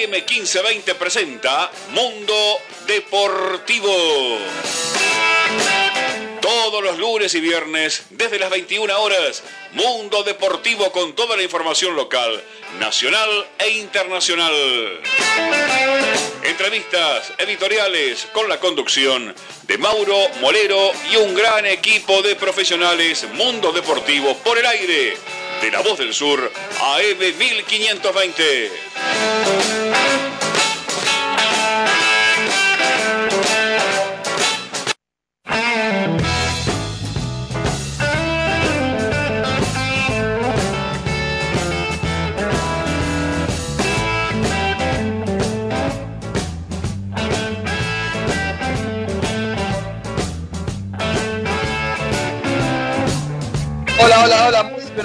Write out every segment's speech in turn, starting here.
AM1520 presenta Mundo Deportivo. Todos los lunes y viernes, desde las 21 horas, Mundo Deportivo con toda la información local, nacional e internacional. Entrevistas editoriales con la conducción de Mauro Molero y un gran equipo de profesionales Mundo Deportivo por el aire de La Voz del Sur AM 1520.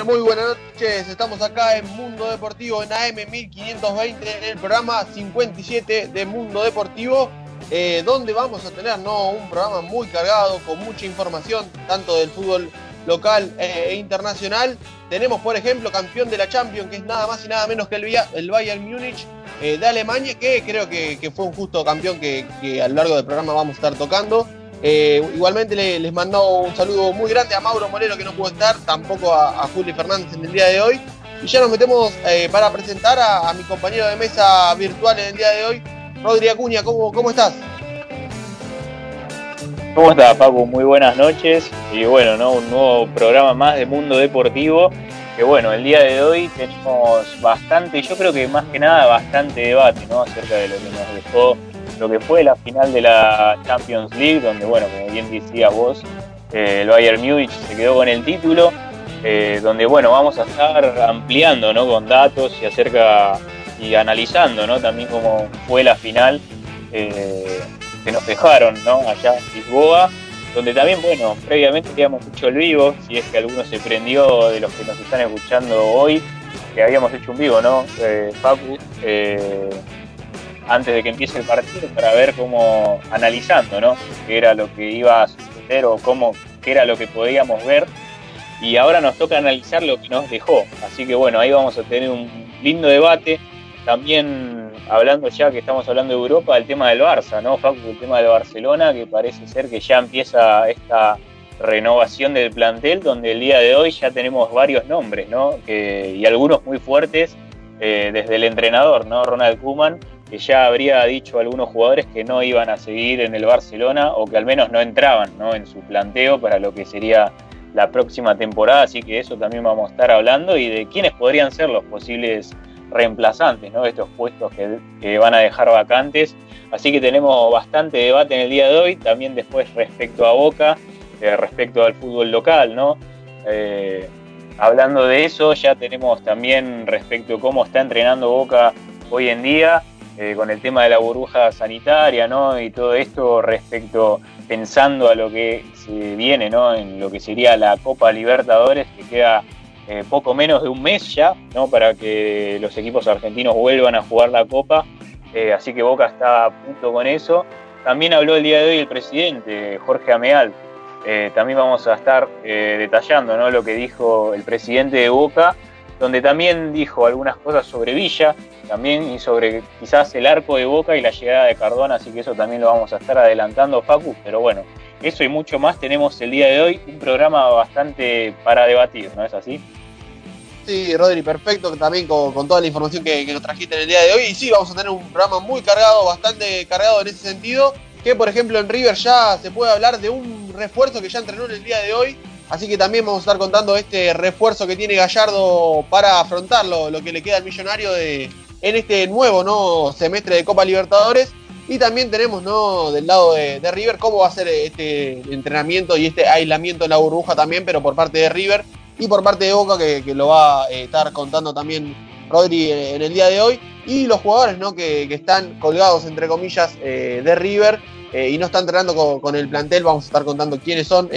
Muy, buenas noches. Estamos acá en Mundo Deportivo en AM 1520, en el programa 57 de Mundo Deportivo, eh, donde vamos a tener ¿no? un programa muy cargado, con mucha información, tanto del fútbol local eh, e internacional. Tenemos, por ejemplo, campeón de la Champions, que es nada más y nada menos que el, el Bayern Múnich eh, de Alemania, que creo que, que fue un justo campeón que, que a lo largo del programa vamos a estar tocando. Eh, igualmente le- les mando un saludo muy grande a Mauro Molero que no pudo estar, tampoco a, a Juli Fernández en el día de hoy. Y ya nos metemos eh, para presentar a, mi compañero de mesa virtual en el día de hoy, Rodri Acuña. ¿Cómo, cómo estás? ¿Cómo está, Paco? Muy buenas noches. Y bueno, ¿no? Un nuevo programa más de Mundo Deportivo. Que bueno, el día de hoy tenemos bastante, yo creo que más que nada bastante debate, ¿no? Acerca de lo que nos dejó, lo que fue la final de la Champions League, donde, bueno, como bien decías vos, eh, el Bayern Múnich se quedó con el título. eh, donde, bueno, vamos a estar ampliando, ¿no? Con datos y acerca y analizando, ¿no? También cómo fue la final. eh, que nos dejaron ¿no? allá en Lisboa, donde también, bueno, previamente habíamos hecho el vivo, si es que alguno se prendió de los que nos están escuchando hoy, que habíamos hecho un vivo, ¿no? Facu, antes de que empiece el partido, para ver cómo, analizando, ¿no? Qué era lo que iba a suceder o cómo, qué era lo que podíamos ver. Y ahora nos toca analizar lo que nos dejó. Así que bueno, ahí vamos a tener un lindo debate. También hablando ya que estamos hablando de Europa, el tema del Barça, ¿no, Facu? El tema del Barcelona, que parece ser que ya empieza esta renovación del plantel, donde el día de hoy ya tenemos varios nombres, ¿no? Que- y algunos muy fuertes eh, desde el entrenador, ¿no? Ronald Koeman, que ya habría dicho a algunos jugadores que no iban a seguir en el Barcelona o que al menos no entraban, ¿no? En su planteo para lo que sería la próxima temporada, así que eso también vamos a estar hablando y de quiénes podrían ser los posibles reemplazantes ¿no? de estos puestos que, que van a dejar vacantes. Así que tenemos bastante debate en el día de hoy, también después respecto a Boca, eh, respecto al fútbol local, ¿no? Eh, hablando de eso, ya tenemos también respecto a cómo está entrenando Boca hoy en día, eh, con el tema de la burbuja sanitaria, ¿no? Y todo esto respecto, pensando a lo que se viene, ¿no? En lo que sería la Copa Libertadores, que queda eh, poco menos de un mes ya, ¿no? Para que los equipos argentinos vuelvan a jugar la Copa. Eh, así que Boca está a punto con eso. También habló el día de hoy el presidente, Jorge Ameal. También vamos a estar detallando ¿no? lo que dijo el presidente de Boca, donde también dijo algunas cosas sobre Villa, también y sobre quizás el arco de Boca y la llegada de Cardona, así que eso también lo vamos a estar adelantando, Facu, pero bueno, eso y mucho más tenemos el día de hoy, un programa bastante para debatir, ¿no es así? Sí, Rodri, perfecto, también con, con toda la información que, que nos trajiste en el día de hoy. Y sí, vamos a tener un programa muy cargado, bastante cargado en ese sentido. Que por ejemplo en River ya se puede hablar de un refuerzo que ya entrenó en el día de hoy. Así que también vamos a estar contando este refuerzo que tiene Gallardo para afrontarlo, lo que le queda al millonario de, en este nuevo ¿no? semestre de Copa Libertadores. Y también tenemos ¿no? del lado de, de River cómo va a ser este entrenamiento y este aislamiento en la burbuja también, pero por parte de River y por parte de Boca que, lo va a estar contando también Rodri eh, en el día de hoy y los jugadores ¿no? que, están colgados entre comillas eh, de River eh, y no están entrenando con, el plantel vamos a estar contando quiénes son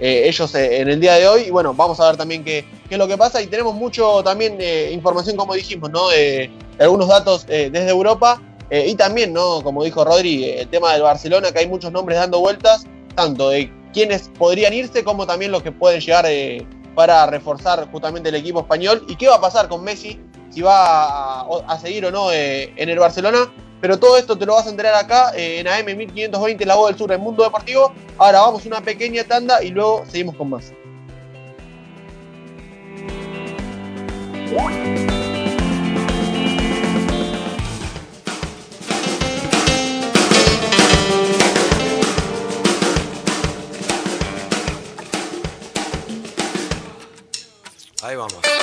eh, ellos eh, en el día de hoy. Y bueno vamos a ver también qué, qué es lo que pasa. Y tenemos mucho también eh, información como dijimos no de, algunos datos eh, desde Europa. Eh, y también no como dijo Rodri el tema del Barcelona que hay muchos nombres dando vueltas tanto de quienes podrían irse como también los que pueden llegar para reforzar justamente el equipo español. ¿Y qué va a pasar con Messi si va a, seguir o no en el Barcelona. Pero todo esto te lo vas a enterar acá eh, en AM 1520, La Voz del Sur, en Mundo Deportivo. Ahora vamos a una pequeña tanda y luego seguimos con más. Ahí vamos.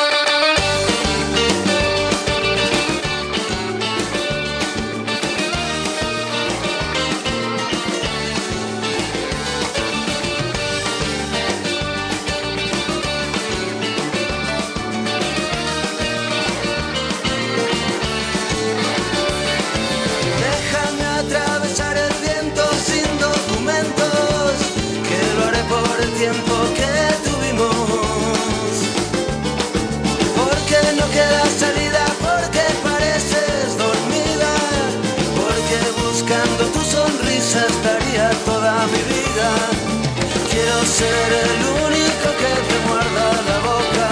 Ser el único que te muerda la boca.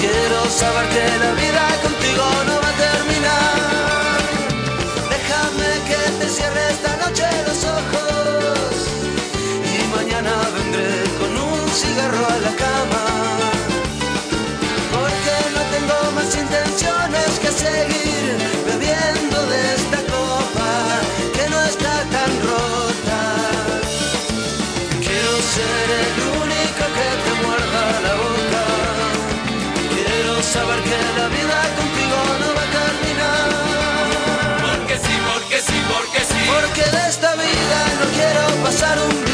Quiero saber que la vida contigo no va a terminar. Déjame que te cierre esta noche los ojos y mañana vendré con un cigarro a la cama. Pasar un día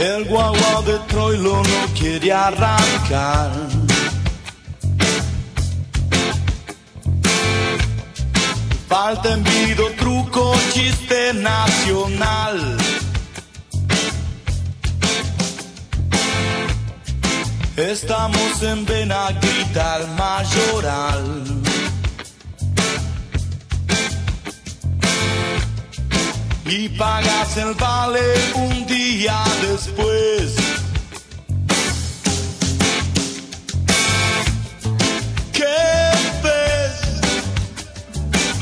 El guagua de Troilo no quiere arrancar. Falta envido, truco, chiste nacional. Estamos en Benaguita, el mayoral. Y pagas el vale un día después. ¿Qué ves?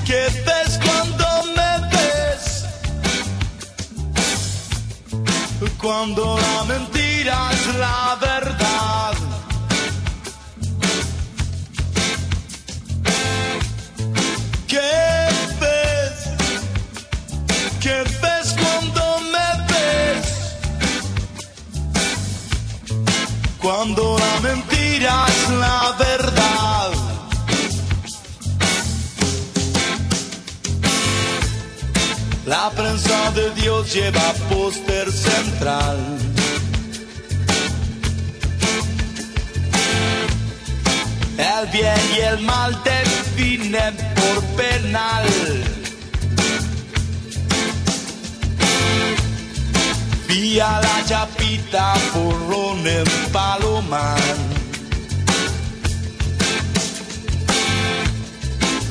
¿Qué ves cuando me ves? Cuando la mentira es la verdad. Es la verdad. La prensa de Dios lleva póster central. El bien y el mal definen por penal. Vía la chapita porrón en Palomar.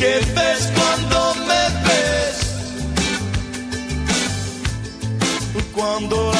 ¿Qué ves cuando me ves? Cuando la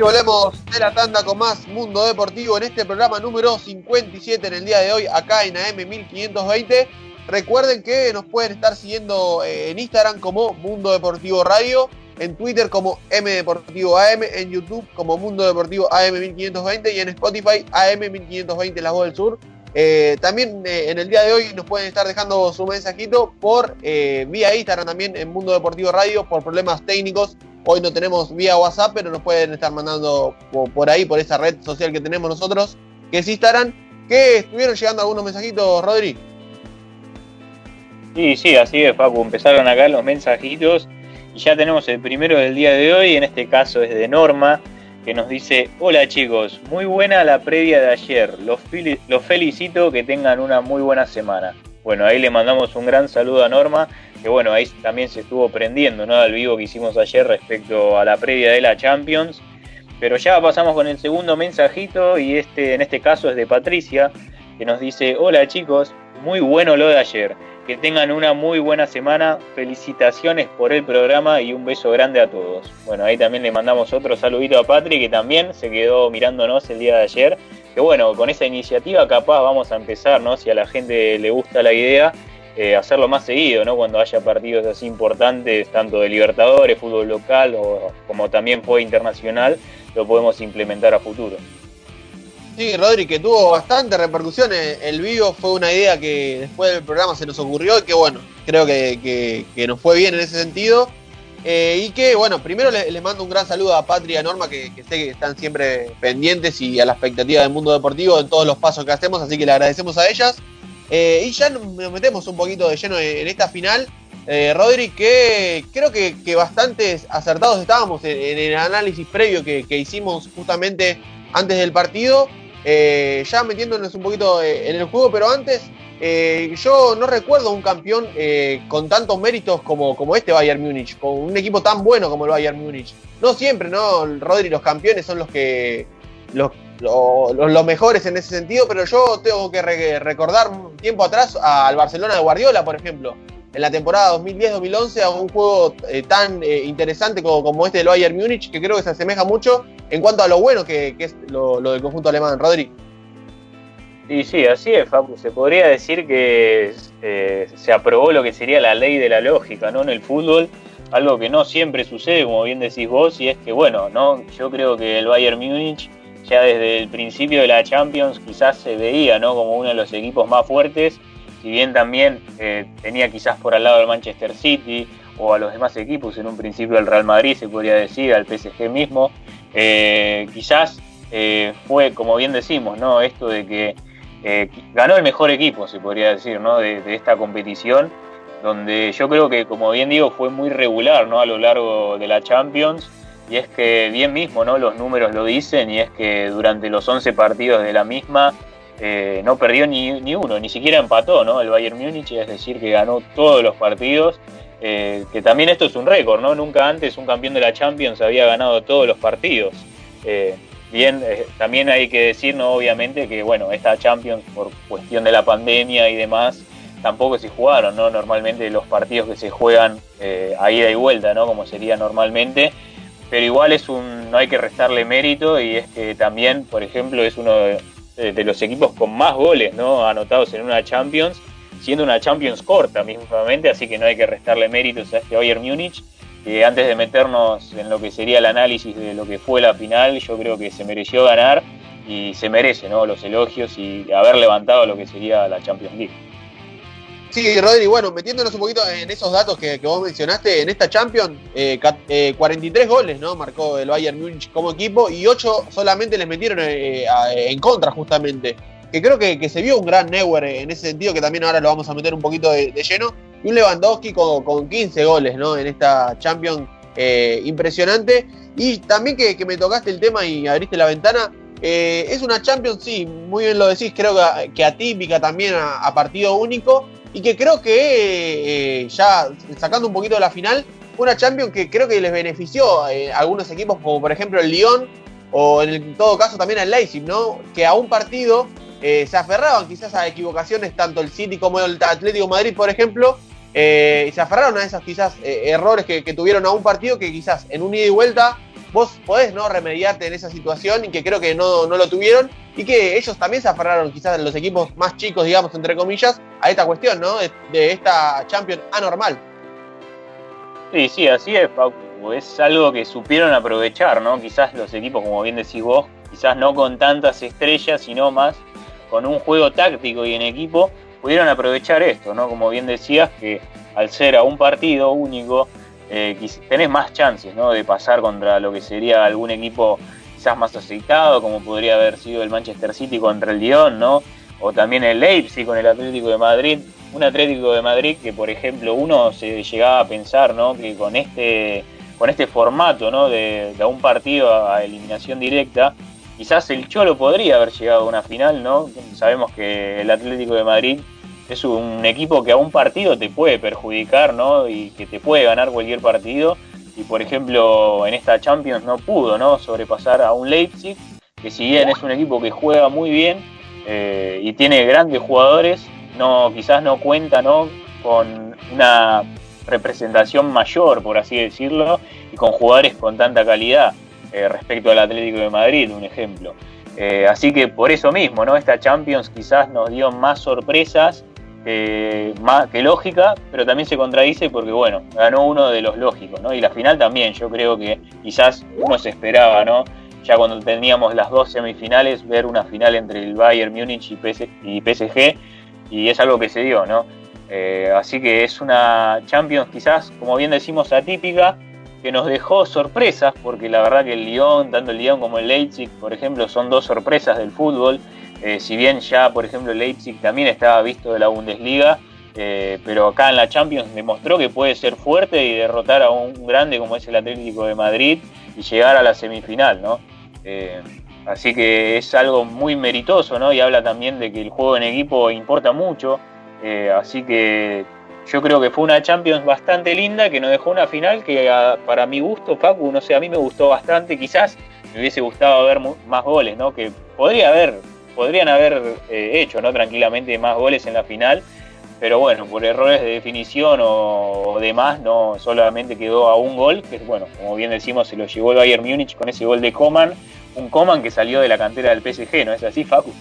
Y volvemos de la tanda con más Mundo Deportivo en este programa número 57 en el día de hoy, acá en AM 1520. Recuerden que nos pueden estar siguiendo eh, en Instagram como Mundo Deportivo Radio, en Twitter como M Deportivo AM, en YouTube como Mundo Deportivo AM 1520 y en Spotify AM 1520 La Voz del Sur. Eh, también eh, en el día de hoy nos pueden estar dejando su mensajito por vía Instagram también en Mundo Deportivo Radio por problemas técnicos. Hoy no tenemos vía WhatsApp, pero nos pueden estar mandando por, ahí, por esa red social que tenemos nosotros, que es Instagram, que estuvieron llegando algunos mensajitos, Rodri. Sí, sí, así es, Facu. Empezaron acá los mensajitos y ya tenemos el primero del día de hoy. En este caso es de Norma, que nos dice: Hola chicos, muy buena la previa de ayer. Los felicito, que tengan una muy buena semana. Bueno, ahí le mandamos un gran saludo a Norma, que bueno, ahí también se estuvo prendiendo, ¿no? Al vivo que hicimos ayer respecto a la previa de la Champions. Pero ya pasamos con el segundo mensajito y este, en este caso es de Patricia, que nos dice: Hola chicos, muy bueno lo de ayer. Que tengan una muy buena semana. Felicitaciones por el programa y un beso grande a todos. Bueno, ahí también le mandamos otro saludito a Patri, que también se quedó mirándonos el día de ayer. Que bueno, con esa iniciativa capaz vamos a empezar, ¿no? Si a la gente le gusta la idea, eh, hacerlo más seguido, ¿no? Cuando haya partidos así importantes, tanto de Libertadores, fútbol local o como también fue internacional, lo podemos implementar a futuro. Sí, Rodri, que tuvo bastante repercusión. El vivo fue una idea que después del programa se nos ocurrió y que bueno, creo que, que- nos fue bien en ese sentido. Eh, y que bueno, primero les le mando un gran saludo a Patria Norma, que, sé que están siempre pendientes y a la expectativa del mundo deportivo en todos los pasos que hacemos, así que le agradecemos a ellas. Eh, y ya nos metemos un poquito de lleno en, esta final. Eh, Rodri, que creo que, bastante acertados estábamos en, el análisis previo que hicimos justamente antes del partido. Eh, ya metiéndonos un poquito eh, en el juego, pero antes, eh, yo no recuerdo un campeón eh, con tantos méritos como, como este Bayern Múnich, con un equipo tan bueno como el Bayern Múnich. No siempre, ¿no? Rodri, los campeones son los que. Los, lo- los, mejores en ese sentido, pero yo tengo que re- recordar tiempo atrás al Barcelona de Guardiola, por ejemplo, en la temporada 2010-2011, a un juego tan interesante como, como este del Bayern Múnich, que creo que se asemeja mucho en cuanto a lo bueno que, es lo, del conjunto alemán. Rodri. Sí, sí, así es, Facu. Se podría decir que eh, se aprobó lo que sería la ley de la lógica, ¿no? En el fútbol, algo que no siempre sucede, como bien decís vos, y es que, bueno, no, yo creo que el Bayern Múnich ya desde el principio de la Champions quizás se veía, ¿no? Como uno de los equipos más fuertes, si bien también eh, tenía quizás por al lado al Manchester City o a los demás equipos, en un principio al Real Madrid se podría decir, al PSG mismo, eh, quizás eh, fue, como bien decimos, ¿no? Esto de que eh, ganó el mejor equipo, se podría decir, ¿no? De, esta competición, donde yo creo que, como bien digo, fue muy regular, ¿no? A lo largo de la Champions, y es que bien mismo, ¿no? Los números lo dicen, y es que durante los 11 partidos de la misma no perdió ni, ni, uno, ni siquiera empató, ¿no? El Bayern Múnich, es decir, que ganó todos los partidos. Eh, que también esto es un récord, ¿no? Nunca antes un campeón de la Champions había ganado todos los partidos. Eh, Bien, eh, también hay que decir, ¿no? obviamente, que bueno, esta Champions, por cuestión de la pandemia y demás, tampoco se jugaron, ¿no? Normalmente los partidos que se juegan a ida y vuelta, ¿no? Como sería normalmente. Pero igual es un, no hay que restarle mérito y es que también, por ejemplo, es uno de, de los equipos con más goles, ¿no? Anotados en una Champions, siendo una Champions corta mismamente, así que no hay que restarle méritos a este Bayern Múnich que antes de meternos en lo que sería el análisis de lo que fue la final, yo creo que se mereció ganar y se merece ¿no? los elogios y haber levantado lo que sería la Champions League. Sí, Rodri, bueno, metiéndonos un poquito en esos datos que, vos mencionaste, en esta Champions, eh, cat- eh, 43 goles, ¿no? Marcó el Bayern Múnich como equipo y 8 solamente les metieron eh, en contra, justamente. Que creo que, que se vio un gran Neuer en ese sentido, que también ahora lo vamos a meter un poquito de, lleno. Y un Lewandowski con, con 15 goles, ¿no? En esta Champions eh, impresionante. Y también que, que me tocaste el tema y abriste la ventana, eh, es una Champions, sí, muy bien lo decís, creo que, que atípica también a, partido único y que creo que eh, ya sacando un poquito de la final, una Champions que creo que les benefició a algunos equipos como por ejemplo el Lyon o en todo caso también al Leipzig, ¿no? Que a un partido eh, se aferraban quizás a equivocaciones tanto el City como el Atlético Madrid, por ejemplo, eh, y se aferraron a esas quizás eh, errores que, tuvieron a un partido que quizás en un ida y vuelta vos podés no remediarte en esa situación y que creo que no, no lo tuvieron y que ellos también se aferraron quizás los equipos más chicos, digamos, entre comillas, a esta cuestión, ¿no? De, de esta Champions anormal. Sí, sí, así es, Paco. Es algo que supieron aprovechar, ¿no? Quizás los equipos, como bien decís vos, quizás no con tantas estrellas, sino más con un juego táctico y en equipo, pudieron aprovechar esto, ¿no? Como bien decías, que al ser a un partido único, eh, tenés más chances, ¿no? De pasar contra lo que sería algún equipo quizás más aceitado, como podría haber sido el Manchester City contra el Lyon, ¿no? O también el Leipzig con el Atlético de Madrid. Un Atlético de Madrid que, por ejemplo, uno se llegaba a pensar, ¿no? Que con este, con este formato, ¿no? De, de un partido a eliminación directa, quizás el Cholo podría haber llegado a una final, ¿no? Sabemos que el Atlético de Madrid es un equipo que a un partido te puede perjudicar, ¿no? Y que te puede ganar cualquier partido. Y por ejemplo, en esta Champions no pudo, ¿no? Sobrepasar a un Leipzig, que si bien es un equipo que juega muy bien eh, y tiene grandes jugadores, no, quizás no cuenta, ¿no? Con una representación mayor, por así decirlo, y con jugadores con tanta calidad eh, respecto al Atlético de Madrid, un ejemplo. Eh, así que por eso mismo, ¿no? Esta Champions quizás nos dio más sorpresas eh, más que lógica, pero también se contradice porque, bueno, ganó uno de los lógicos, ¿no? Y la final también, yo creo que quizás uno se esperaba, ¿no? Ya cuando teníamos las dos semifinales, ver una final entre el Bayern Múnich y, PS y PSG, y es algo que se dio, ¿no? Así que es una Champions quizás, como bien decimos, atípica, que nos dejó sorpresas, porque la verdad que el Lyon, tanto el Lyon como el Leipzig, por ejemplo, son dos sorpresas del fútbol. Eh, si bien ya, por ejemplo, Leipzig también estaba visto de la Bundesliga, eh, pero acá en la Champions demostró que puede ser fuerte y derrotar a un grande como es el Atlético de Madrid y llegar a la semifinal, ¿no? Eh, así que es algo muy meritoso, ¿no? Y habla también de que el juego en equipo importa mucho. Así que yo creo que fue una Champions bastante linda que nos dejó una final que a- para mi gusto, Facu, no sé, a mí me gustó bastante. Quizás me hubiese gustado ver más goles, ¿no? Que podría haber, podrían haber eh, hecho, ¿no? Tranquilamente más goles en la final. Pero bueno, por errores de definición o, o demás, no solamente quedó a un gol, que bueno, como bien decimos, se lo llevó el Bayern Múnich con ese gol de Coman, un Coman que salió de la cantera del PSG, ¿no es así, Facu?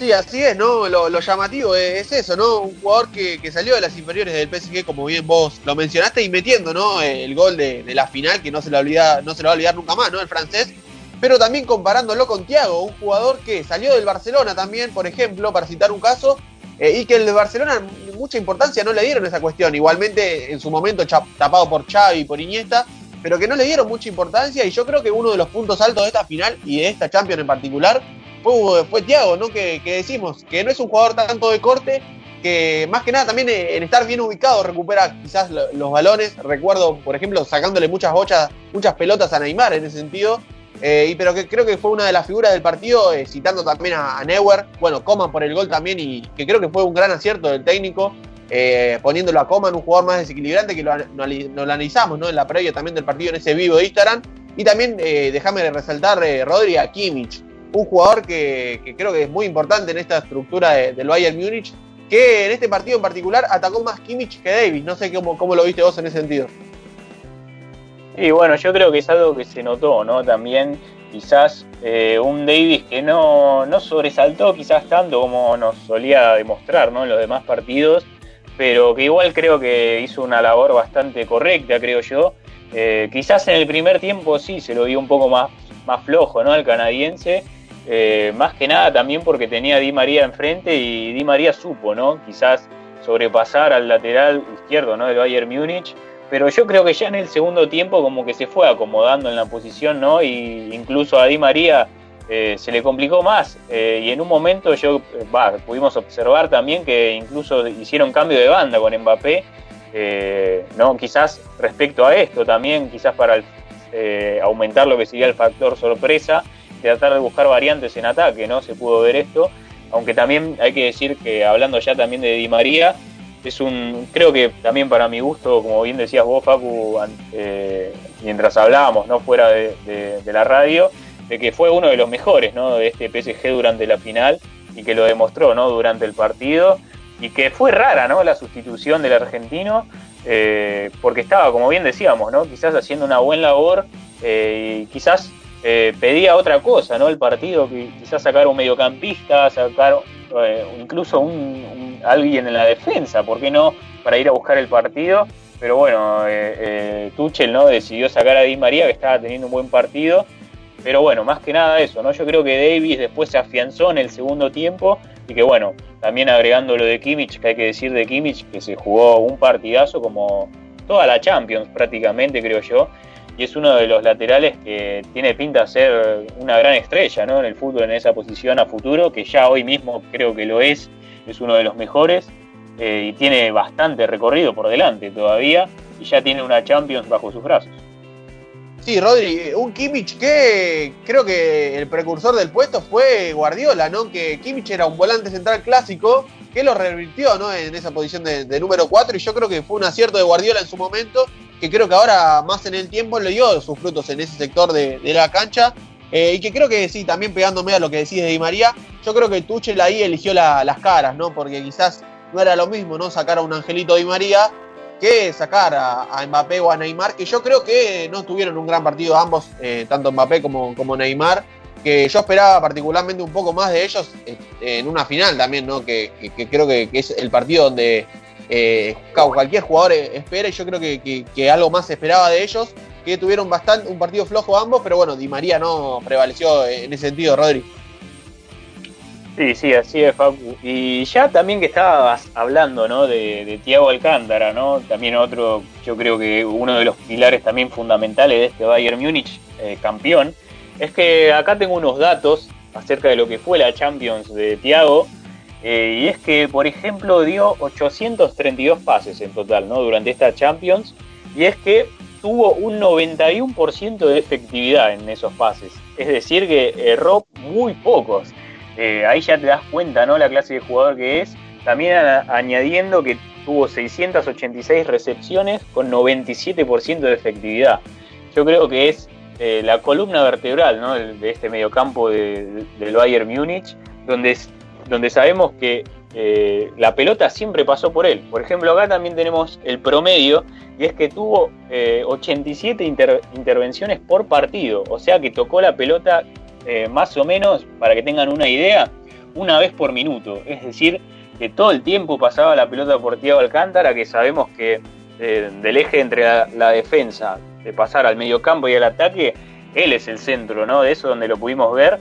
Sí, así es, ¿no? Lo, llamativo es eso, ¿no? Un jugador que, que salió de las inferiores del PSG, como bien vos lo mencionaste, y metiendo, ¿no? El gol de, de la final, que no se, lo olvida, no se lo va a olvidar nunca más, ¿no? El francés. Pero también comparándolo con Thiago, un jugador que salió del Barcelona también, por ejemplo, para citar un caso, eh, y que el de Barcelona mucha importancia no le dieron esa cuestión. Igualmente, en su momento tapado por Xavi y por Iniesta, pero que no le dieron mucha importancia. Y yo creo que uno de los puntos altos de esta final y de esta Champions en particular fue, fue Thiago, ¿no? Que, decimos que no es un jugador tanto de corte, que más que nada también en estar bien ubicado recupera quizás lo- los balones. Recuerdo, por ejemplo, sacándole muchas bochas, muchas pelotas a Neymar en ese sentido. Eh, y pero que creo que fue una de las figuras del partido, eh, citando también a, Neuer, bueno, Coman por el gol también, y que creo que fue un gran acierto del técnico, eh, poniéndolo a Coman, un jugador más desequilibrante, que lo, an- lo ali- lo analizamos ¿no? en la previa también del partido en ese vivo de Instagram. Y también, déjame resaltar, Rodri a Kimmich, un jugador que, creo que es muy importante en esta estructura de- del Bayern Múnich, que en este partido en particular atacó más Kimmich que Davis. No sé cómo, cómo lo viste vos en ese sentido. Y bueno, yo creo que es algo que se notó, ¿no? También quizás eh, un Davis que no, no sobresaltó quizás tanto como nos solía demostrar, ¿no? En los demás partidos, pero que igual creo que hizo una labor bastante correcta, creo yo. Eh, quizás en el primer tiempo sí se lo vio un poco más, más flojo, ¿no? Al canadiense. Eh, más que nada también porque tenía a Di María enfrente y Di María supo, ¿no? Quizás sobrepasar al lateral izquierdo ¿no? del Bayern Múnich, pero yo creo que ya en el segundo tiempo como que se fue acomodando en la posición, ¿no? Y incluso a Di María eh, se le complicó más. Eh, y en un momento yo, pudimos observar también que incluso hicieron cambio de banda con Mbappé, ¿no? Quizás respecto a esto también, quizás para aumentar lo que sería el factor sorpresa, tratar de buscar variantes en ataque, ¿no? Se pudo ver esto. Aunque también hay que decir que hablando ya también de Di María, es un, creo que también para mi gusto, como bien decías vos, Facu, eh, mientras hablábamos, ¿no? Fuera de, la radio, de que fue uno de los mejores, ¿no? De este PSG durante la final y que lo demostró, ¿no? Durante el partido y que fue rara, ¿no? La sustitución del argentino, eh, porque estaba, como bien decíamos, ¿no? Quizás haciendo una buena labor eh, y quizás pedía otra cosa, ¿no? El partido, quizás sacar un mediocampista, sacar incluso un alguien en la defensa, ¿por qué no? Para ir a buscar el partido. Pero bueno, eh, eh, Tuchel ¿no? decidió sacar a Di María, que estaba teniendo un buen partido. Pero bueno, más que nada eso, ¿no? Yo creo que Davis después se afianzó en el segundo tiempo y que bueno, también agregando lo de Kimmich, que hay que decir de Kimmich, que se jugó un partidazo como toda la Champions prácticamente, creo yo, y es uno de los laterales que tiene pinta de ser una gran estrella, ¿no? En el fútbol, en esa posición a futuro, que ya hoy mismo creo que lo es es uno de los mejores eh, y tiene bastante recorrido por delante todavía y ya tiene una Champions bajo sus brazos. Sí, Rodri, un Kimmich que creo que el precursor del puesto fue Guardiola, ¿no? Que Kimmich era un volante central clásico que lo revirtió, ¿no? En esa posición de, número 4 y yo creo que fue un acierto de Guardiola en su momento, que creo que ahora más en el tiempo le dio sus frutos en ese sector de, la cancha eh, y que creo que sí, también pegándome a lo que decís de Di María, yo creo que Tuchel ahí eligió las caras, ¿no? Porque quizás no era lo mismo, ¿no? Sacar a un Angelito Di María que sacar a, Mbappé o a Neymar, que yo creo que no tuvieron un gran partido ambos, eh, tanto Mbappé como, como Neymar, que yo esperaba particularmente un poco más de ellos eh, en una final también, ¿no? Que, creo que, es el partido donde cualquier jugador espera y yo creo que, algo más esperaba de ellos que tuvieron bastante un partido flojo ambos, pero bueno, Di María no prevaleció en ese sentido, Rodri. Sí, sí, así es, Facu. Y ya también que estabas hablando, ¿no? De, Tiago Alcántara, ¿no? También otro, yo creo que uno de los pilares también fundamentales de este Bayern Múnich, eh, campeón, es que acá tengo unos datos acerca de lo que fue la Champions de Tiago. Eh, y es que, por ejemplo, dio 832 pases en total, ¿no? Durante esta Champions. Y es que tuvo un 91% de efectividad en esos pases. Es decir, que erró muy pocos. Eh, ahí ya te das cuenta, ¿no? La clase de jugador que es. También añadiendo que tuvo 686 recepciones con 97% de efectividad. Yo creo que es eh, la columna vertebral ¿no? de, este mediocampo de, del Bayern Múnich, donde, donde sabemos que eh, la pelota siempre pasó por él. Por ejemplo, acá también tenemos el promedio, y es que tuvo 87 eh, intervenciones por partido, o sea que tocó la pelota eh, más o menos, para que tengan una idea, una vez por minuto. Es decir, que todo el tiempo pasaba la pelota por Tiago Alcántara, que sabemos que del eje entre la, defensa, de pasar al medio campo y al ataque, él es el centro, ¿no? De eso donde lo pudimos ver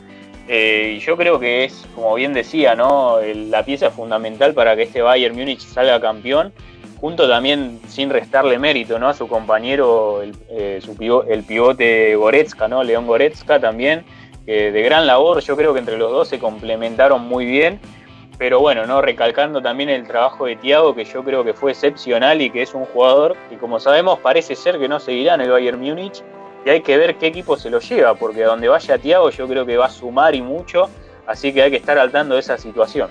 eh, y yo creo que es, como bien decía, ¿no? la pieza fundamental para que este Bayern Múnich salga campeón, junto también sin restarle mérito ¿no? a su compañero, el, eh, el pivote Goretzka, ¿no? León Goretzka también, de gran labor, yo creo que entre los dos se complementaron muy bien, pero bueno, ¿no? recalcando también el trabajo de Thiago, que yo creo que fue excepcional y que es un jugador que como sabemos parece ser que no seguirá en el Bayern Múnich, y hay que ver qué equipo se lo lleva, porque donde vaya Tiago yo creo que va a sumar y mucho, así que hay que estar al tanto de esa situación.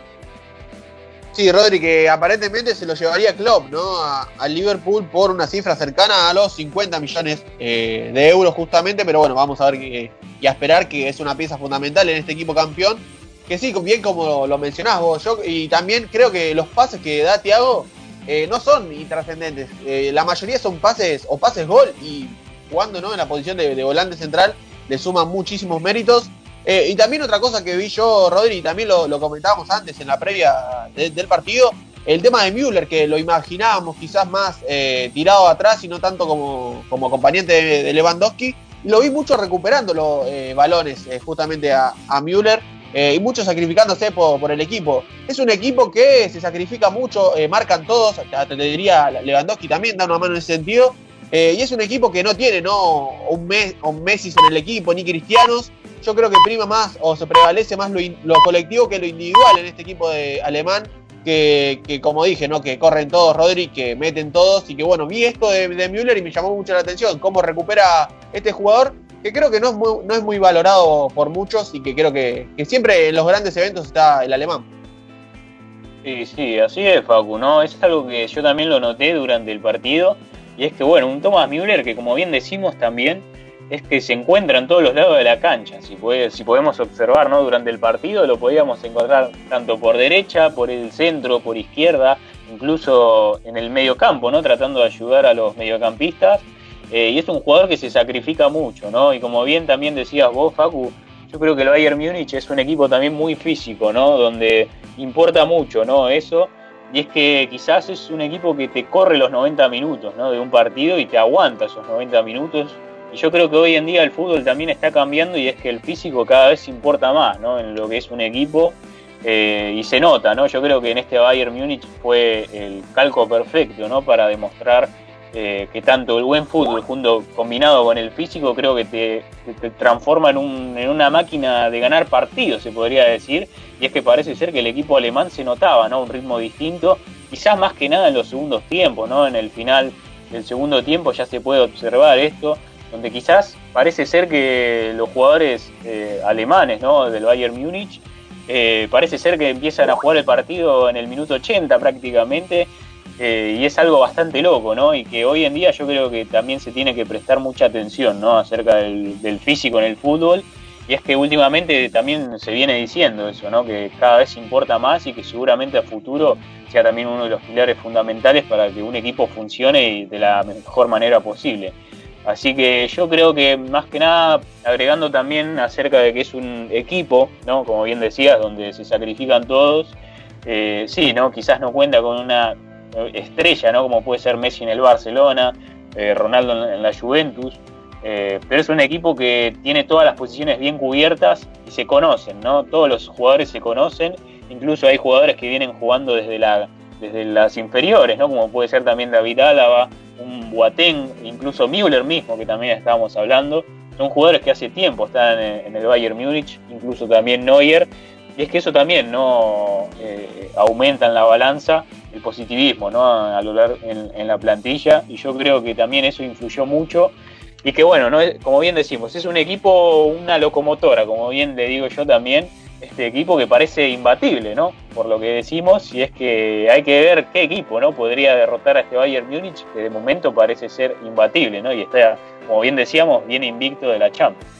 Sí, Rodri, que aparentemente se lo llevaría Klopp, ¿no? A, Liverpool por una cifra cercana a los 50 millones eh, de euros justamente, pero bueno, vamos a ver y a esperar que es una pieza fundamental en este equipo campeón. Que sí, bien como lo mencionás vos, yo, y también creo que los pases que da Tiago eh, no son intrascendentes. Eh, la mayoría son pases o pases gol y jugando ¿no? en la posición de, volante central, le suman muchísimos méritos. Eh, y también otra cosa que vi yo, Rodri, y también lo, comentábamos antes en la previa del partido, el tema de Müller, que lo imaginábamos quizás más eh, tirado atrás y no tanto como, como acompañante de, Lewandowski. Lo vi mucho recuperando los eh, balones justamente a, Müller. y muchos sacrificándose por, el equipo. Es un equipo que se sacrifica mucho, marcan todos, te diría Lewandowski también da una mano en ese sentido, y es un equipo que no tiene ¿no? Un, mes, un Messi en el equipo, ni cristianos. Yo creo que prima más o se prevalece más lo, colectivo que lo individual en este equipo de alemán. Que, que, como dije, ¿no? Que corren todos, Rodri, que meten todos. Y que bueno, vi esto de, Müller y me llamó mucho la atención. Cómo recupera este jugador, que creo que no es muy, no es muy valorado por muchos. Y que creo que, que siempre en los grandes eventos está el alemán. Sí, sí, así es, Facu, ¿no? Es algo que yo también lo noté durante el partido y es que, bueno, un Thomas Müller que, como bien decimos también, es que se encuentra en todos los lados de la cancha. Si, puede, si podemos observar ¿no? durante el partido, lo podíamos encontrar tanto por derecha, por el centro, por izquierda, incluso en el medio campo, ¿no? tratando de ayudar a los mediocampistas. Eh, y es un jugador que se sacrifica mucho, ¿no? Y como bien también decías vos, Facu, yo creo que el Bayern Múnich es un equipo también muy físico, ¿no? Donde importa mucho, ¿no? Eso y es que quizás es un equipo que te corre los 90 minutos ¿no? de un partido y te aguanta esos 90 minutos. Y yo creo que hoy en día el fútbol también está cambiando y es que el físico cada vez importa más ¿no? en lo que es un equipo. Eh, y se nota, ¿no? Yo creo que en este Bayern Múnich fue el calco perfecto, ¿no? Para demostrar eh, que tanto el buen fútbol junto combinado con el físico creo que te, te transforma en, un, en, una máquina de ganar partidos, se podría decir, y es que parece ser que el equipo alemán se notaba, ¿no? Un ritmo distinto, quizás más que nada en los segundos tiempos, ¿no? En el final del segundo tiempo ya se puede observar esto, donde quizás parece ser que los jugadores eh, alemanes, ¿no? Del Bayern Múnich, eh, parece ser que empiezan a jugar el partido en el minuto 80 prácticamente, eh, y es algo bastante loco, ¿no? Y que hoy en día yo creo que también se tiene que prestar mucha atención, ¿no? Acerca del, del físico en el fútbol y es que últimamente también se viene diciendo eso, ¿no? Que cada vez importa más y que seguramente a futuro sea también uno de los pilares fundamentales para que un equipo funcione de la mejor manera posible. Así que yo creo que más que nada, agregando también acerca de que es un equipo, ¿no? Como bien decías, donde se sacrifican todos, eh, sí, ¿no? Quizás no cuenta con una estrella, ¿no? Como puede ser Messi en el Barcelona, eh, Ronaldo en la Juventus, eh, pero es un equipo que tiene todas las posiciones bien cubiertas y se conocen, ¿no? Todos los jugadores se conocen, incluso hay jugadores que vienen jugando desde, la, desde las inferiores, ¿no? Como puede ser también David Álava, un Boateng, incluso Müller mismo, que también estábamos hablando. Son jugadores que hace tiempo están en, el Bayern Múnich, incluso también Neuer. Y es que eso también no eh, aumenta en la balanza el positivismo ¿no? a lo largo en, en la plantilla. Y yo creo que también eso influyó mucho y que bueno, no como bien decimos, es un equipo, una locomotora, como bien le digo yo también, este equipo que parece imbatible, ¿no? Por lo que decimos, y es que hay que ver qué equipo, ¿no? Podría derrotar a este Bayern Múnich, que de momento parece ser imbatible, ¿no? Y está, como bien decíamos, bien invicto de la Champions.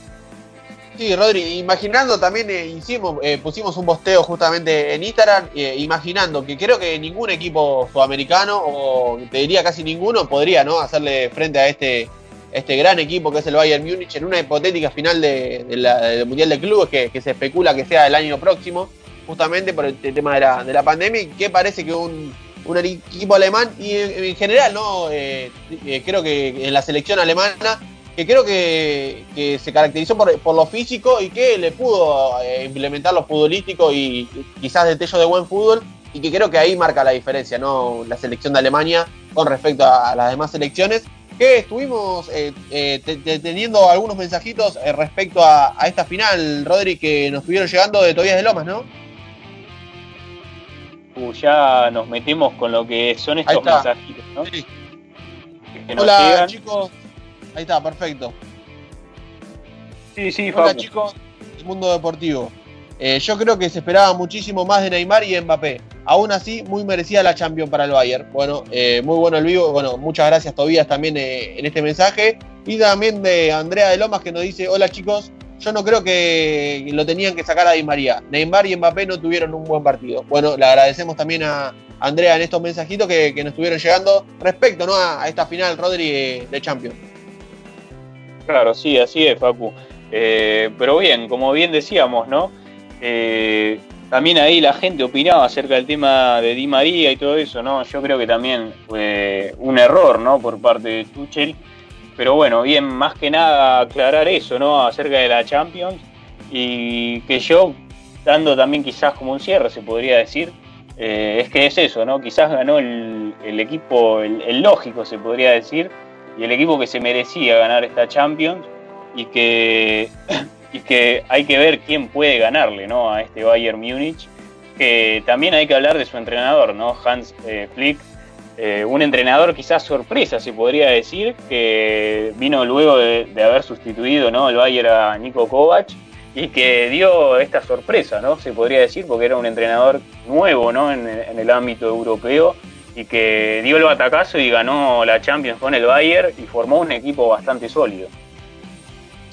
Sí, Rodri, imaginando también eh, hicimos, eh, pusimos un posteo justamente en Instagram, eh, imaginando que creo que ningún equipo sudamericano, o te diría casi ninguno, podría ¿no? hacerle frente a este este gran equipo que es el Bayern Múnich en una hipotética final de, la, del Mundial de Clubes que, se especula que sea el año próximo, justamente por el, tema de la, de la, pandemia, y que parece que un, un equipo alemán, y en, en general, ¿no? Eh, eh, creo que en la selección alemana, que creo que, que se caracterizó por, por, lo físico y que le pudo eh, implementar lo futbolístico y, y quizás destello de buen fútbol, y que creo que ahí marca la diferencia, ¿no? La selección de Alemania con respecto a las demás selecciones que estuvimos eh, eh, teniendo algunos mensajitos eh, respecto a, a, esta final, Rodri, que nos estuvieron llegando de Tobías de Lomas, ¿no? Uh, ya nos metemos con lo que son estos mensajitos, ¿no? Sí. Hola, llegan. chicos. Ahí está, perfecto. Sí, sí, Hola, chicos del mundo deportivo. Eh, yo creo que se esperaba muchísimo más de Neymar y Mbappé. Aún así, muy merecida la Champions para el Bayern. Bueno, eh, muy bueno el vivo. Bueno, muchas gracias Tobías también eh, en este mensaje. Y también de Andrea de Lomas que nos dice, hola chicos, yo no creo que lo tenían que sacar a Di María. Neymar y Mbappé no tuvieron un buen partido. Bueno, le agradecemos también a Andrea en estos mensajitos que, que nos estuvieron llegando respecto ¿no? a, esta final, Rodri, de, de Champions. Claro, sí, así es. Eh, pero bien, como bien decíamos, ¿no? Eh, también ahí la gente opinaba acerca del tema de Di María y todo eso, ¿no? Yo creo que también fue un error, ¿no? Por parte de Tuchel. Pero bueno, bien, más que nada aclarar eso, ¿no? Acerca de la Champions. Y que yo dando también quizás como un cierre, se podría decir, eh, es que es eso, ¿no? Quizás ganó el, equipo, el, lógico, se podría decir, y el equipo que se merecía ganar esta Champions y que, y que hay que ver quién puede ganarle, ¿no? A este Bayern Múnich, que también hay que hablar de su entrenador, ¿no? Hans eh, Flick, eh, un entrenador quizás sorpresa, se podría decir, que vino luego de, haber sustituido, ¿no? El Bayern a Nico Kovac y que dio esta sorpresa, ¿no? Se podría decir, porque era un entrenador nuevo, ¿no? En, en, el ámbito europeo y que dio el batacazo y ganó la Champions con el Bayern y formó un equipo bastante sólido.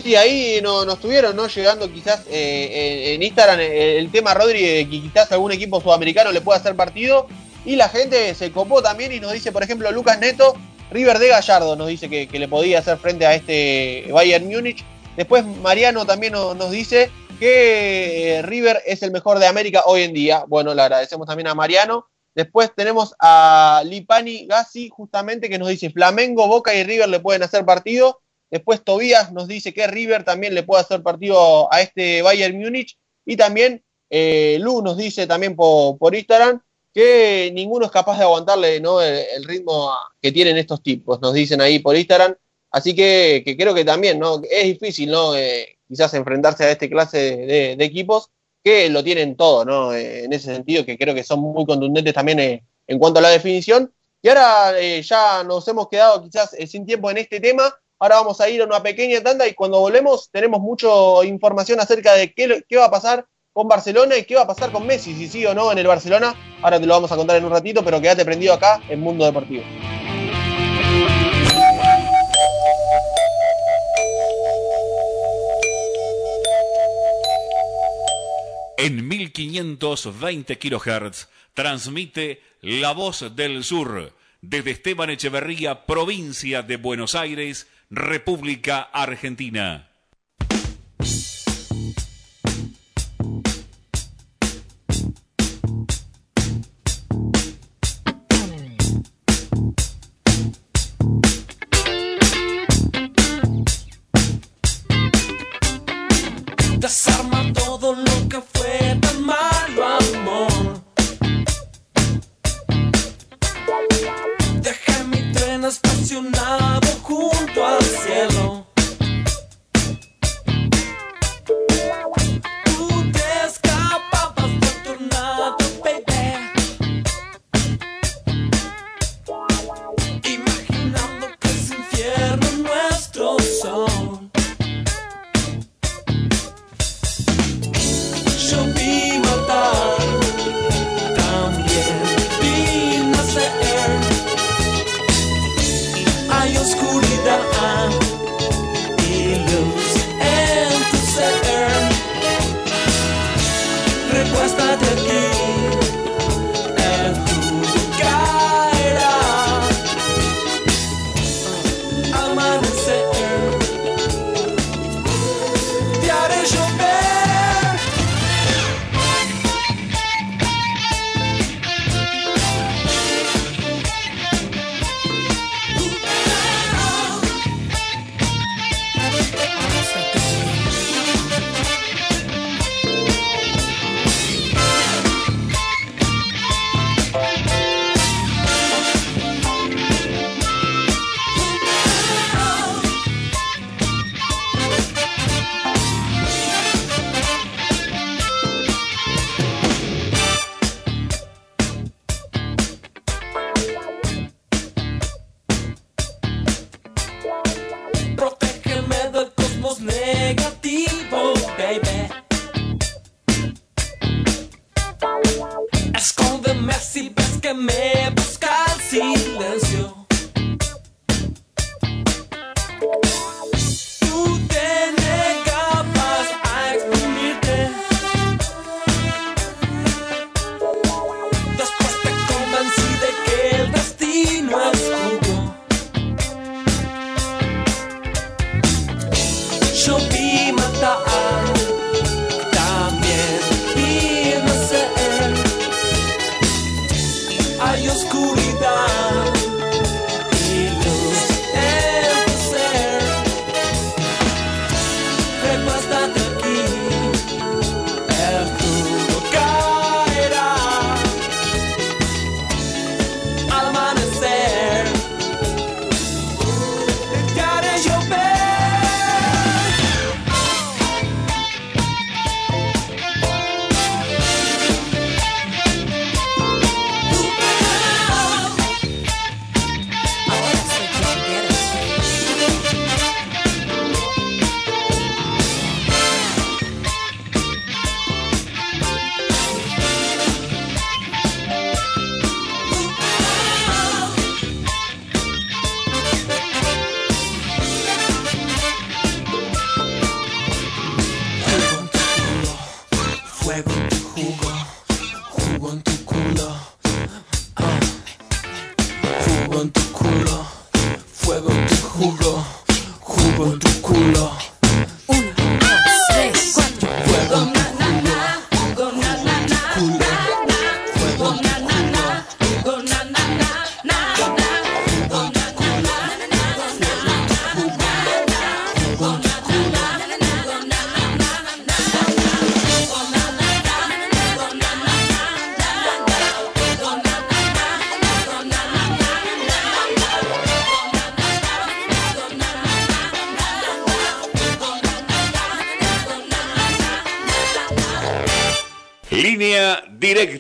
Sí, ahí no, nos estuvieron ¿no? llegando quizás eh, en Instagram el, el tema Rodri que quizás algún equipo sudamericano le pueda hacer partido y la gente se copó también y nos dice, por ejemplo, Lucas Neto, River de Gallardo nos dice que, le podía hacer frente a este Bayern Múnich Después Mariano también nos dice que River es el mejor de América hoy en día. Bueno, le agradecemos también a Mariano. Después tenemos a Lipani Gassi, justamente, que nos dice Flamengo, Boca y River le pueden hacer partido. Después Tobías nos dice que River también le puede hacer partido a este Bayern Múnich. Y también eh, Lu nos dice también por, por, Instagram que ninguno es capaz de aguantarle ¿no? el, ritmo que tienen estos tipos. Nos dicen ahí por Instagram. Así que, creo que también ¿no? es difícil ¿no? Eh, quizás enfrentarse a este clase de, equipos que lo tienen todo, ¿no? Eh, en ese sentido, que creo que son muy contundentes también en cuanto a la definición. Y ahora ya nos hemos quedado quizás sin tiempo en este tema. Ahora vamos a ir a una pequeña tanda y cuando volvemos tenemos mucha información acerca de qué, qué va a pasar con Barcelona y qué va a pasar con Messi, si sí o no en el Barcelona. Ahora te lo vamos a contar en un ratito, pero quédate prendido acá en Mundo Deportivo. En 1520 kHz transmite La Voz del Sur desde Esteban Echeverría, provincia de Buenos Aires, República Argentina.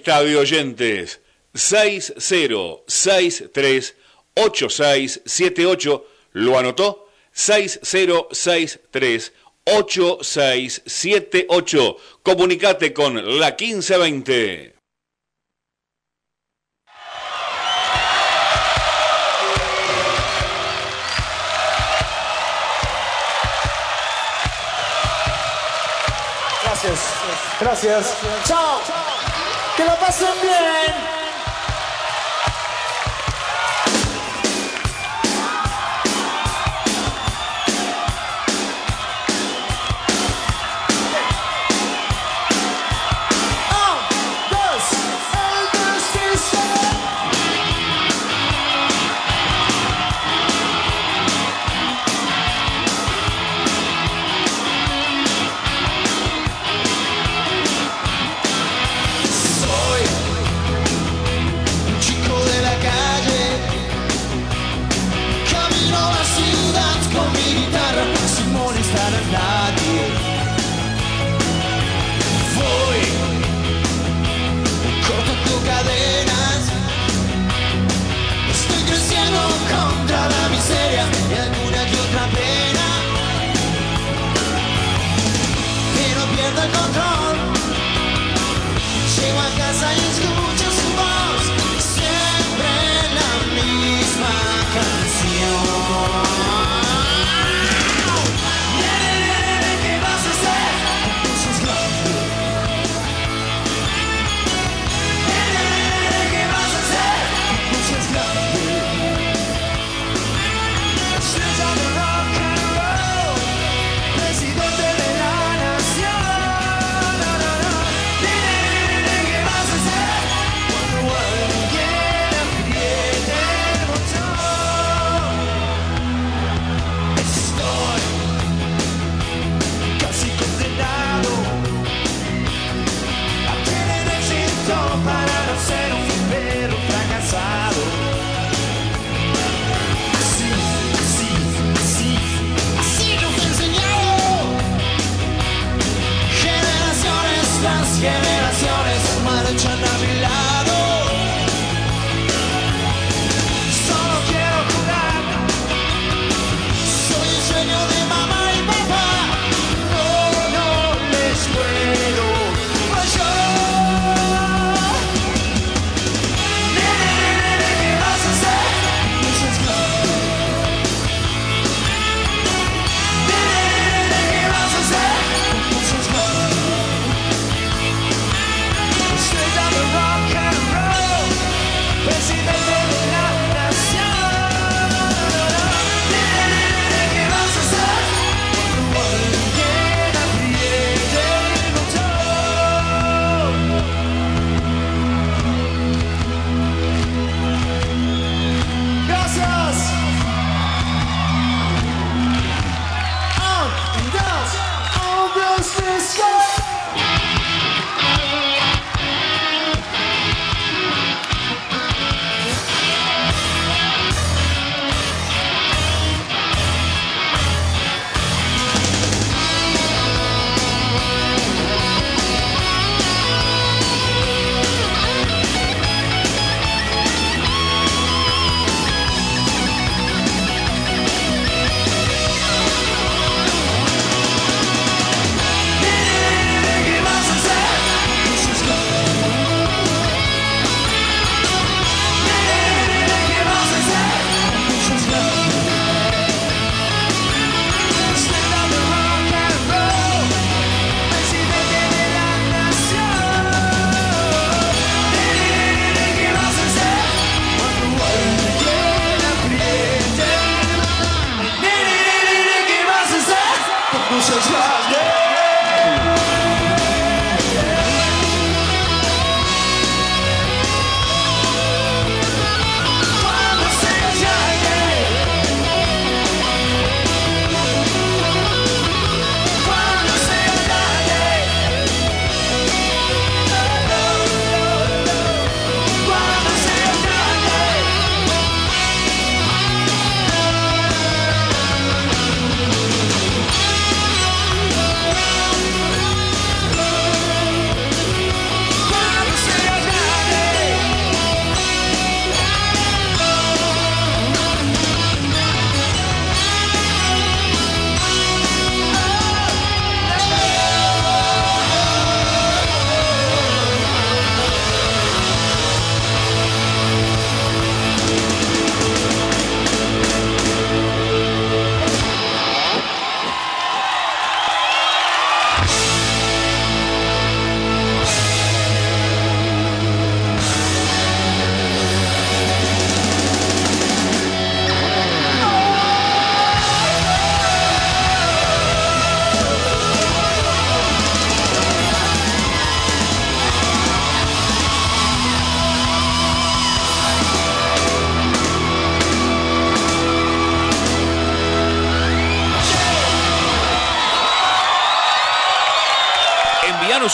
De oyentes 60638678. ¿Lo anotó? 60638678. Comunicate con la 1520. Gracias. Gracias. Chao. Que la pasen bien. on time.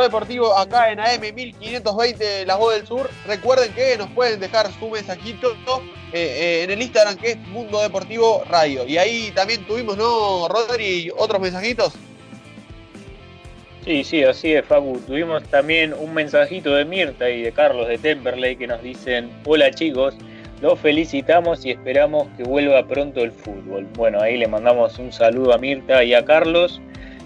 Deportivo acá en AM 1520 La Voz del Sur. Recuerden que nos pueden dejar su mensajito eh, eh, en el Instagram que es Mundo Deportivo Radio. Y ahí también tuvimos, ¿no, Rodri? Otros mensajitos. Sí, sí, así es, Facu. Tuvimos también un mensajito de Mirta y de Carlos de Temperley que nos dicen, hola chicos, los felicitamos y esperamos que vuelva pronto el fútbol. Bueno, ahí le mandamos un saludo a Mirta y a Carlos.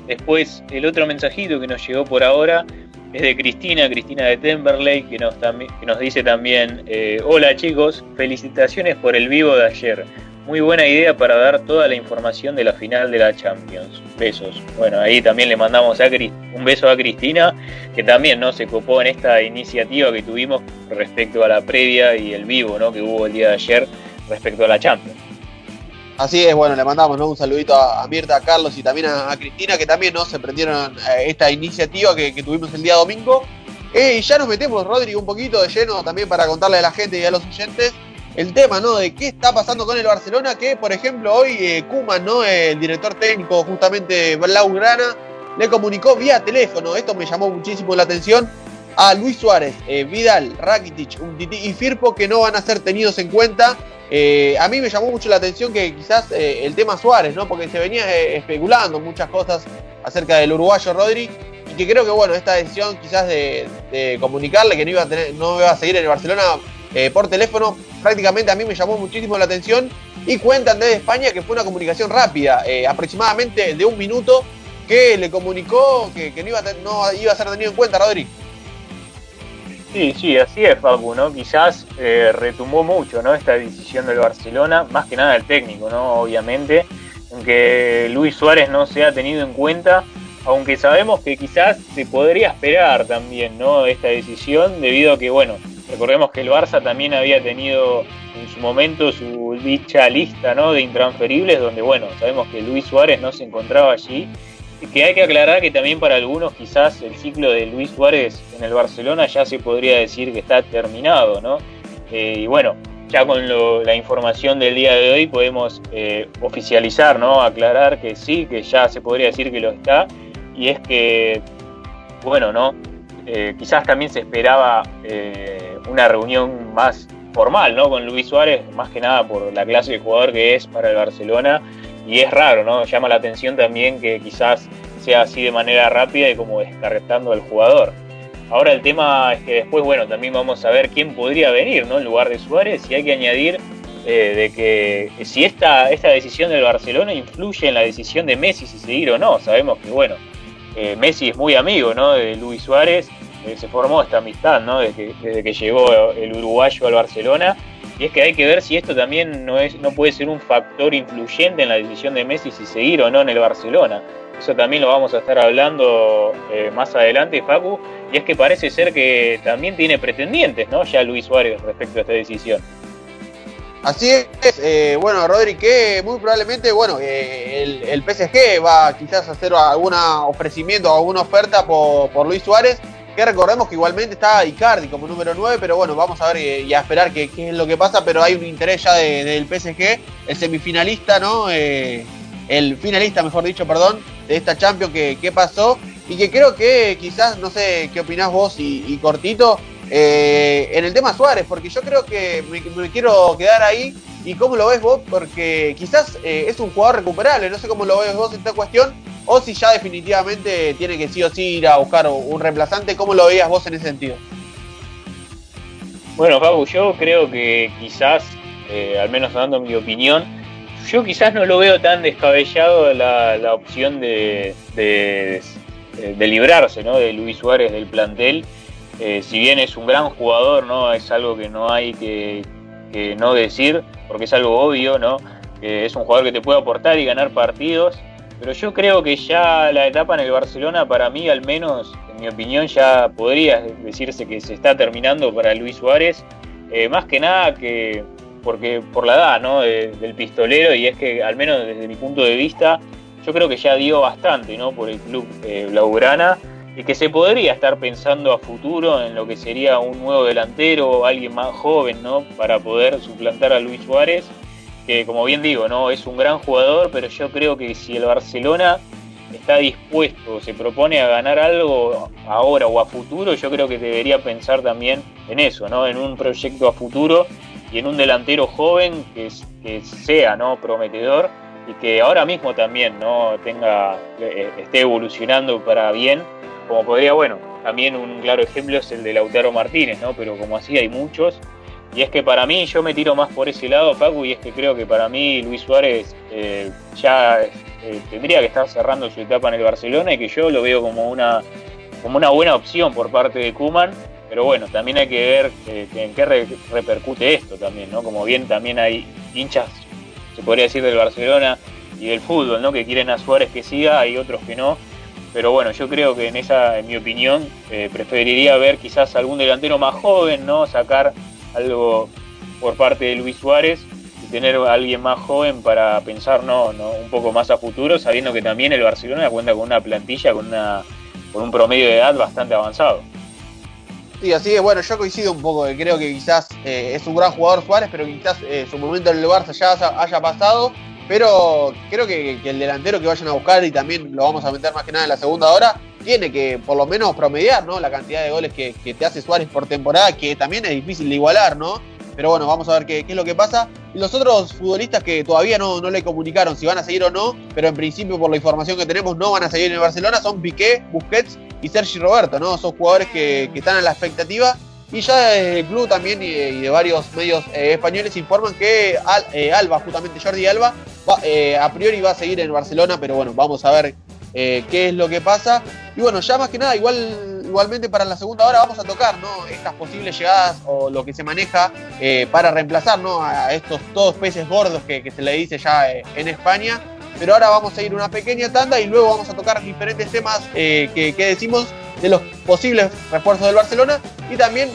Después, el otro mensajito que nos llegó por ahora es de Cristina, Cristina de Temperley, que nos, que nos dice también, eh, hola chicos, felicitaciones por el vivo de ayer. Muy buena idea para dar toda la información de la final de la Champions. Besos. Bueno, ahí también le mandamos a un beso a Cristina, que también no se copó en esta iniciativa que tuvimos respecto a la previa y el vivo ¿no? que hubo el día de ayer respecto a la Champions. Así es, bueno, le mandamos ¿no? un saludito a, a Mirta, a Carlos y también a, Cristina, que también ¿no? se prendieron a esta iniciativa que, tuvimos el día domingo. Eh, y ya nos metemos, Rodri, un poquito de lleno también para contarle a la gente y a los oyentes el tema, ¿no? De qué está pasando con el Barcelona, que por ejemplo hoy eh, Koeman, ¿no? El director técnico justamente Blaugrana, le comunicó vía teléfono, esto me llamó muchísimo la atención, a Luis Suárez, eh, Vidal, Rakitic, Umtiti y Firpo que no van a ser tenidos en cuenta. Eh, a mí me llamó mucho la atención que quizás eh, el tema Suárez, ¿no? Porque se venía eh, especulando muchas cosas acerca del uruguayo Rodri y que creo que bueno, esta decisión quizás de, comunicarle que no iba a tener, no iba a seguir en el Barcelona por teléfono, prácticamente a mí me llamó muchísimo la atención y cuentan desde España que fue una comunicación rápida, aproximadamente de un minuto, que le comunicó que, no, iba a no iba a ser tenido en cuenta, Rodri. Sí, sí, así es, Facu, ¿no? Quizás eh, retumbó mucho, ¿no? Esta decisión del Barcelona, más que nada el técnico, ¿no? Obviamente, en que Luis Suárez no se ha tenido en cuenta, aunque sabemos que quizás se podría esperar también, ¿no? Esta decisión, debido a que, bueno, recordemos que el Barça también había tenido en su momento su dicha lista, ¿no? De intransferibles, donde, bueno, sabemos que Luis Suárez no se encontraba allí que hay que aclarar que también para algunos quizás el ciclo de Luis Suárez en el Barcelona ya se podría decir que está terminado, ¿no? Eh, y bueno, ya con la información del día de hoy podemos eh, oficializar, ¿no? Aclarar que sí, que ya se podría decir que lo está. Y es que, bueno, ¿no? Eh, quizás también se esperaba una reunión más formal, ¿no? Con Luis Suárez, más que nada por la clase de jugador que es para el Barcelona y es raro, ¿no? Llama la atención también que quizás sea así de manera rápida y como descarretando al jugador. Ahora el tema es que después, bueno, también vamos a ver quién podría venir, ¿no? En lugar de Suárez y hay que añadir eh, de que si esta, esta decisión del Barcelona influye en la decisión de Messi si seguir o no. Sabemos que, bueno, eh, Messi es muy amigo, ¿no? De Luis Suárez, eh, se formó esta amistad, ¿no? Desde desde que llegó el uruguayo al Barcelona. Y es que hay que ver si esto también no, es, no puede ser un factor influyente en la decisión de Messi si seguir o no en el Barcelona. Eso también lo vamos a estar hablando eh, más adelante, Facu. Y es que parece ser que también tiene pretendientes, ¿no? Ya Luis Suárez respecto a esta decisión. Así es, eh, bueno, Rodri, que muy probablemente, bueno, eh, el, el PSG va quizás a hacer algún ofrecimiento alguna oferta por, por Luis Suárez, que recordemos que igualmente está Icardi como número 9, pero bueno, vamos a ver eh, y a esperar qué, es lo que pasa, pero hay un interés ya de- del PSG, el semifinalista, ¿no? Eh, el finalista, mejor dicho, perdón, de esta Champions que, que pasó, y que creo que quizás, no sé qué opinás vos y, cortito, eh, en el tema Suárez, porque yo creo que me, quiero quedar ahí. ¿Y cómo lo ves vos? Porque quizás es un jugador recuperable, no sé cómo lo ves vos en esta cuestión, o si ya definitivamente tiene que sí o sí ir a buscar un reemplazante, ¿cómo lo veías vos en ese sentido? Bueno, Facu, yo creo que quizás, eh, al menos dando mi opinión, yo quizás no lo veo tan descabellado la, opción de, de, de librarse de Luis Suárez del plantel. Eh, si bien es un gran jugador, no es algo que no hay que, que no decir, porque es algo obvio, ¿no? Es un jugador que te puede aportar y ganar partidos. Pero yo creo que ya la etapa en el Barcelona, para mí al menos, en mi opinión, ya podría decirse que se está terminando para Luis Suárez. Eh, más que nada que porque por la edad ¿no? de- del pistolero y es que al menos desde mi punto de vista yo creo que ya dio bastante ¿no? por el club eh, blaugrana y que se podría estar pensando a futuro en lo que sería un nuevo delantero, alguien más joven, ¿no? Para poder suplantar a Luis Suárez, que como bien digo, ¿no? Es un gran jugador, pero yo creo que si el Barcelona está dispuesto, se propone a ganar algo ahora o a futuro, yo creo que debería pensar también en eso, ¿no? En un proyecto a futuro y en un delantero joven que, sea, ¿no? Prometedor y que ahora mismo también, ¿no? Tenga, eh, esté evolucionando para bien como podría, bueno, también un claro ejemplo es el de Lautaro Martínez, ¿no? Pero como así hay muchos. Y es que para mí, yo me tiro más por ese lado, Paco, y es que creo que para mí Luis Suárez eh, ya eh, tendría que estar cerrando su etapa en el Barcelona y que yo lo veo como una, como una buena opción por parte de Kuman. Pero bueno, también hay que ver eh, en qué re- repercute esto también, ¿no? Como bien también hay hinchas, se podría decir, del Barcelona y del fútbol, ¿no? Que quieren a Suárez que siga, hay otros que no. Pero bueno, yo creo que en esa, en mi opinión, preferiría ver quizás algún delantero más joven, ¿no? Sacar algo por parte de Luis Suárez y tener a alguien más joven para pensar, ¿no? ¿no? Un poco más a futuro, sabiendo que también el Barcelona cuenta con una plantilla, con una con un promedio de edad bastante avanzado. Sí, así que bueno, yo coincido un poco, que creo que quizás eh, es un gran jugador Suárez, pero quizás eh, su momento en el Barça ya haya pasado, pero creo que, que el delantero que vayan a buscar, y también lo vamos a meter más que nada en la segunda hora, tiene que por lo menos promediar ¿no? la cantidad de goles que, te hace Suárez por temporada, que también es difícil de igualar, ¿no? Pero bueno, vamos a ver qué, es lo que pasa. Y los otros futbolistas que todavía no, no le comunicaron si van a seguir o no, pero en principio por la información que tenemos no van a seguir en el Barcelona, son Piqué, Busquets y Sergi Roberto, ¿no? Son jugadores que, están a la expectativa. Y ya desde el club también y, y de varios medios eh, españoles informan que Al- eh, Alba, justamente Jordi Alba, va- eh, a priori va a seguir en Barcelona, pero bueno, vamos a ver eh, qué es lo que pasa. Y bueno, ya más que nada, igual, igualmente para la segunda hora vamos a tocar ¿no? estas posibles llegadas o lo que se maneja eh, para reemplazar ¿no? a estos todos peces gordos que, se le dice ya eh, en España. Pero ahora vamos a ir una pequeña tanda y luego vamos a tocar diferentes temas que, que decimos de los posibles refuerzos del Barcelona. Y también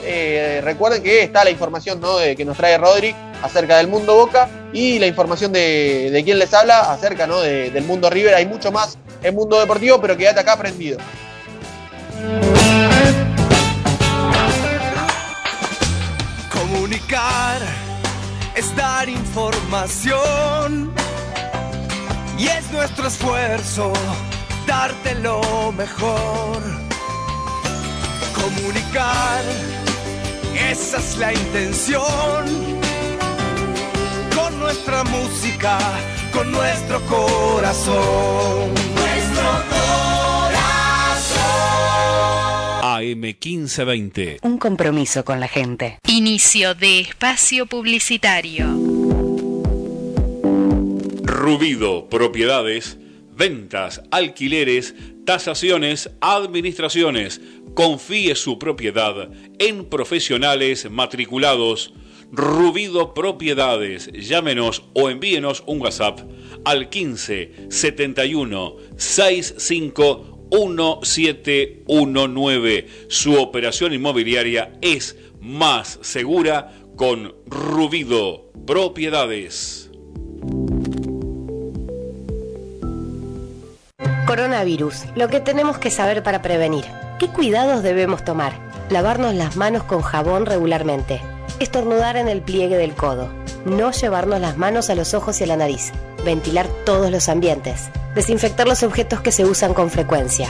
recuerden que está la información ¿no? de, que nos trae Rodri acerca del mundo Boca y la información de, de quien les habla acerca ¿no? de- del mundo River. Hay mucho más en mundo deportivo, pero quédate acá aprendido. Comunicar es dar información y es nuestro esfuerzo darte lo mejor. Comunicar, esa es la intención. Nuestra música, con nuestro corazón. Nuestro AM 1520. Un compromiso con la gente. Inicio de espacio publicitario. Rubido Propiedades, ventas, alquileres, tasaciones, administraciones. Confíe su propiedad en profesionales matriculados. Rubido Propiedades, llámenos o envíenos un WhatsApp al 15 71 65 1719. Su operación inmobiliaria es más segura con Rubido Propiedades. Coronavirus. Lo que tenemos que saber para prevenir. ¿Qué cuidados debemos tomar? Lavarnos las manos con jabón regularmente. Estornudar en el pliegue del codo. No llevarnos las manos a los ojos y a la nariz. Ventilar todos los ambientes. Desinfectar los objetos que se usan con frecuencia.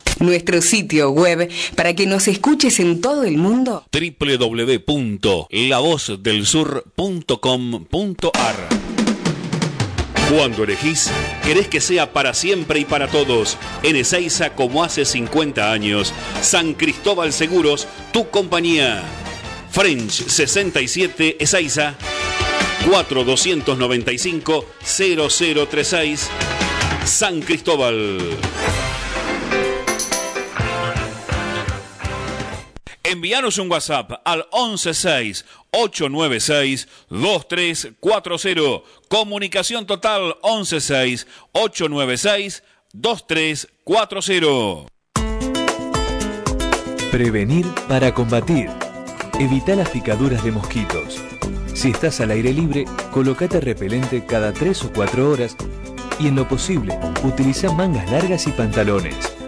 Nuestro sitio web para que nos escuches en todo el mundo. www.lavozdelsur.com.ar Cuando elegís, querés que sea para siempre y para todos. En Ezeiza, como hace 50 años. San Cristóbal Seguros, tu compañía. French 67 Ezeiza 4295 0036 San Cristóbal. Envíanos un WhatsApp al 116-896-2340. Comunicación total 116-896-2340. Prevenir para combatir. Evita las picaduras de mosquitos. Si estás al aire libre, colocate repelente cada 3 o 4 horas y en lo posible, utiliza mangas largas y pantalones.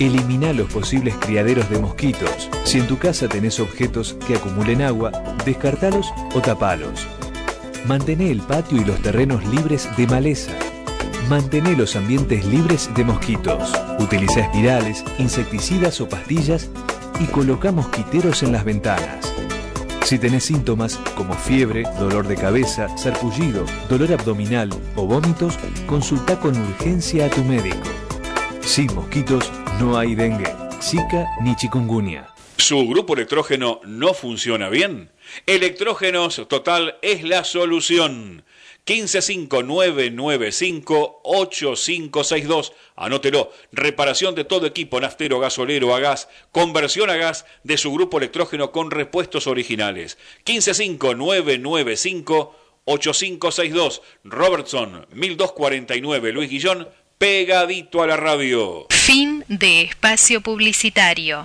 Elimina los posibles criaderos de mosquitos. Si en tu casa tenés objetos que acumulen agua, descartalos o tapalos. Mantené el patio y los terrenos libres de maleza. Mantené los ambientes libres de mosquitos. Utiliza espirales, insecticidas o pastillas y coloca mosquiteros en las ventanas. Si tenés síntomas como fiebre, dolor de cabeza, sarpullido, dolor abdominal o vómitos, consulta con urgencia a tu médico. Sin mosquitos no hay dengue, zika ni chikungunya. ¿Su grupo electrógeno no funciona bien? Electrógenos Total es la solución. 1559958562. Anótelo. Reparación de todo equipo naftero, gasolero, a gas. Conversión a gas de su grupo electrógeno con repuestos originales. 1559958562. Robertson 1249 Luis Guillón. Pegadito a la radio. Fin de espacio publicitario.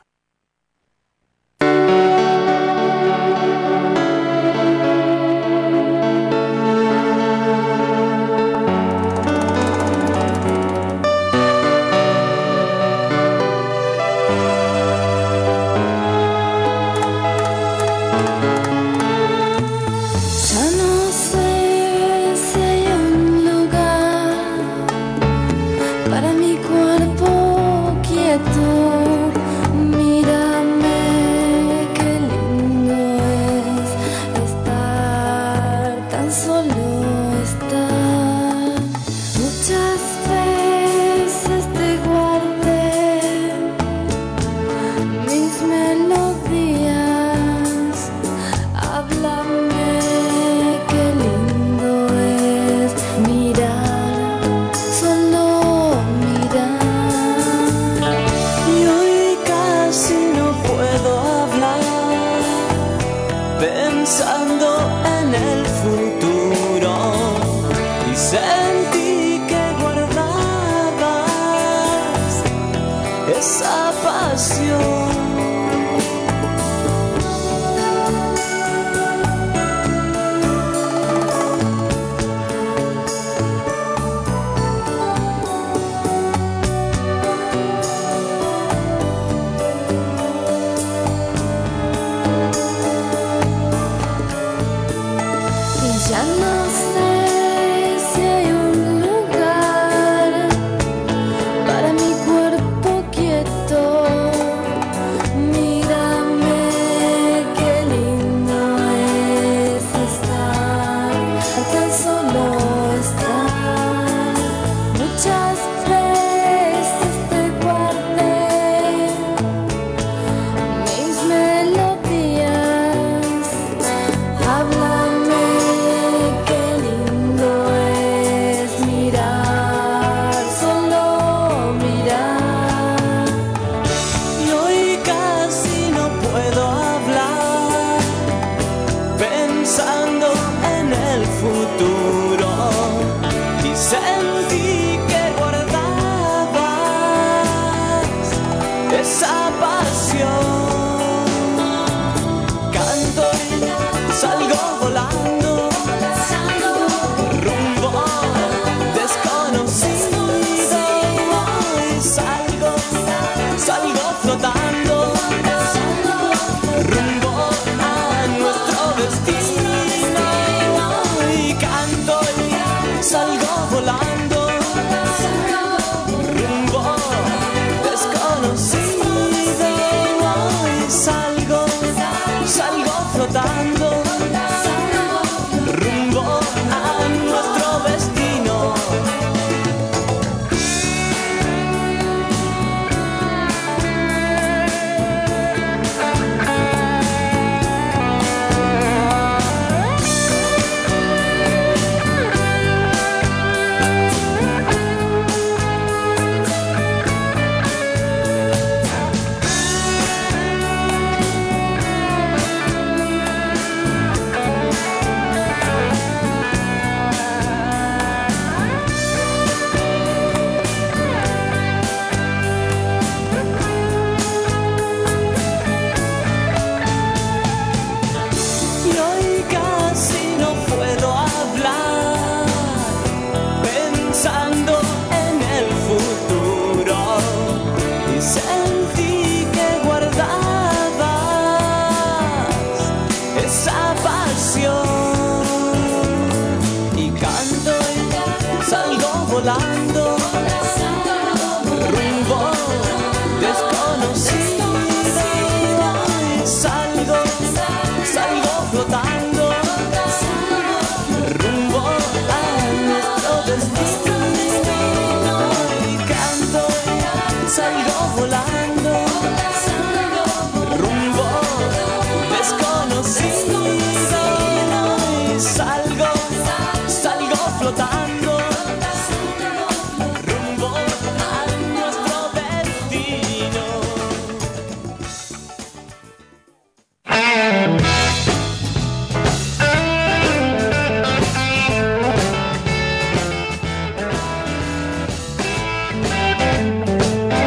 esa pasión.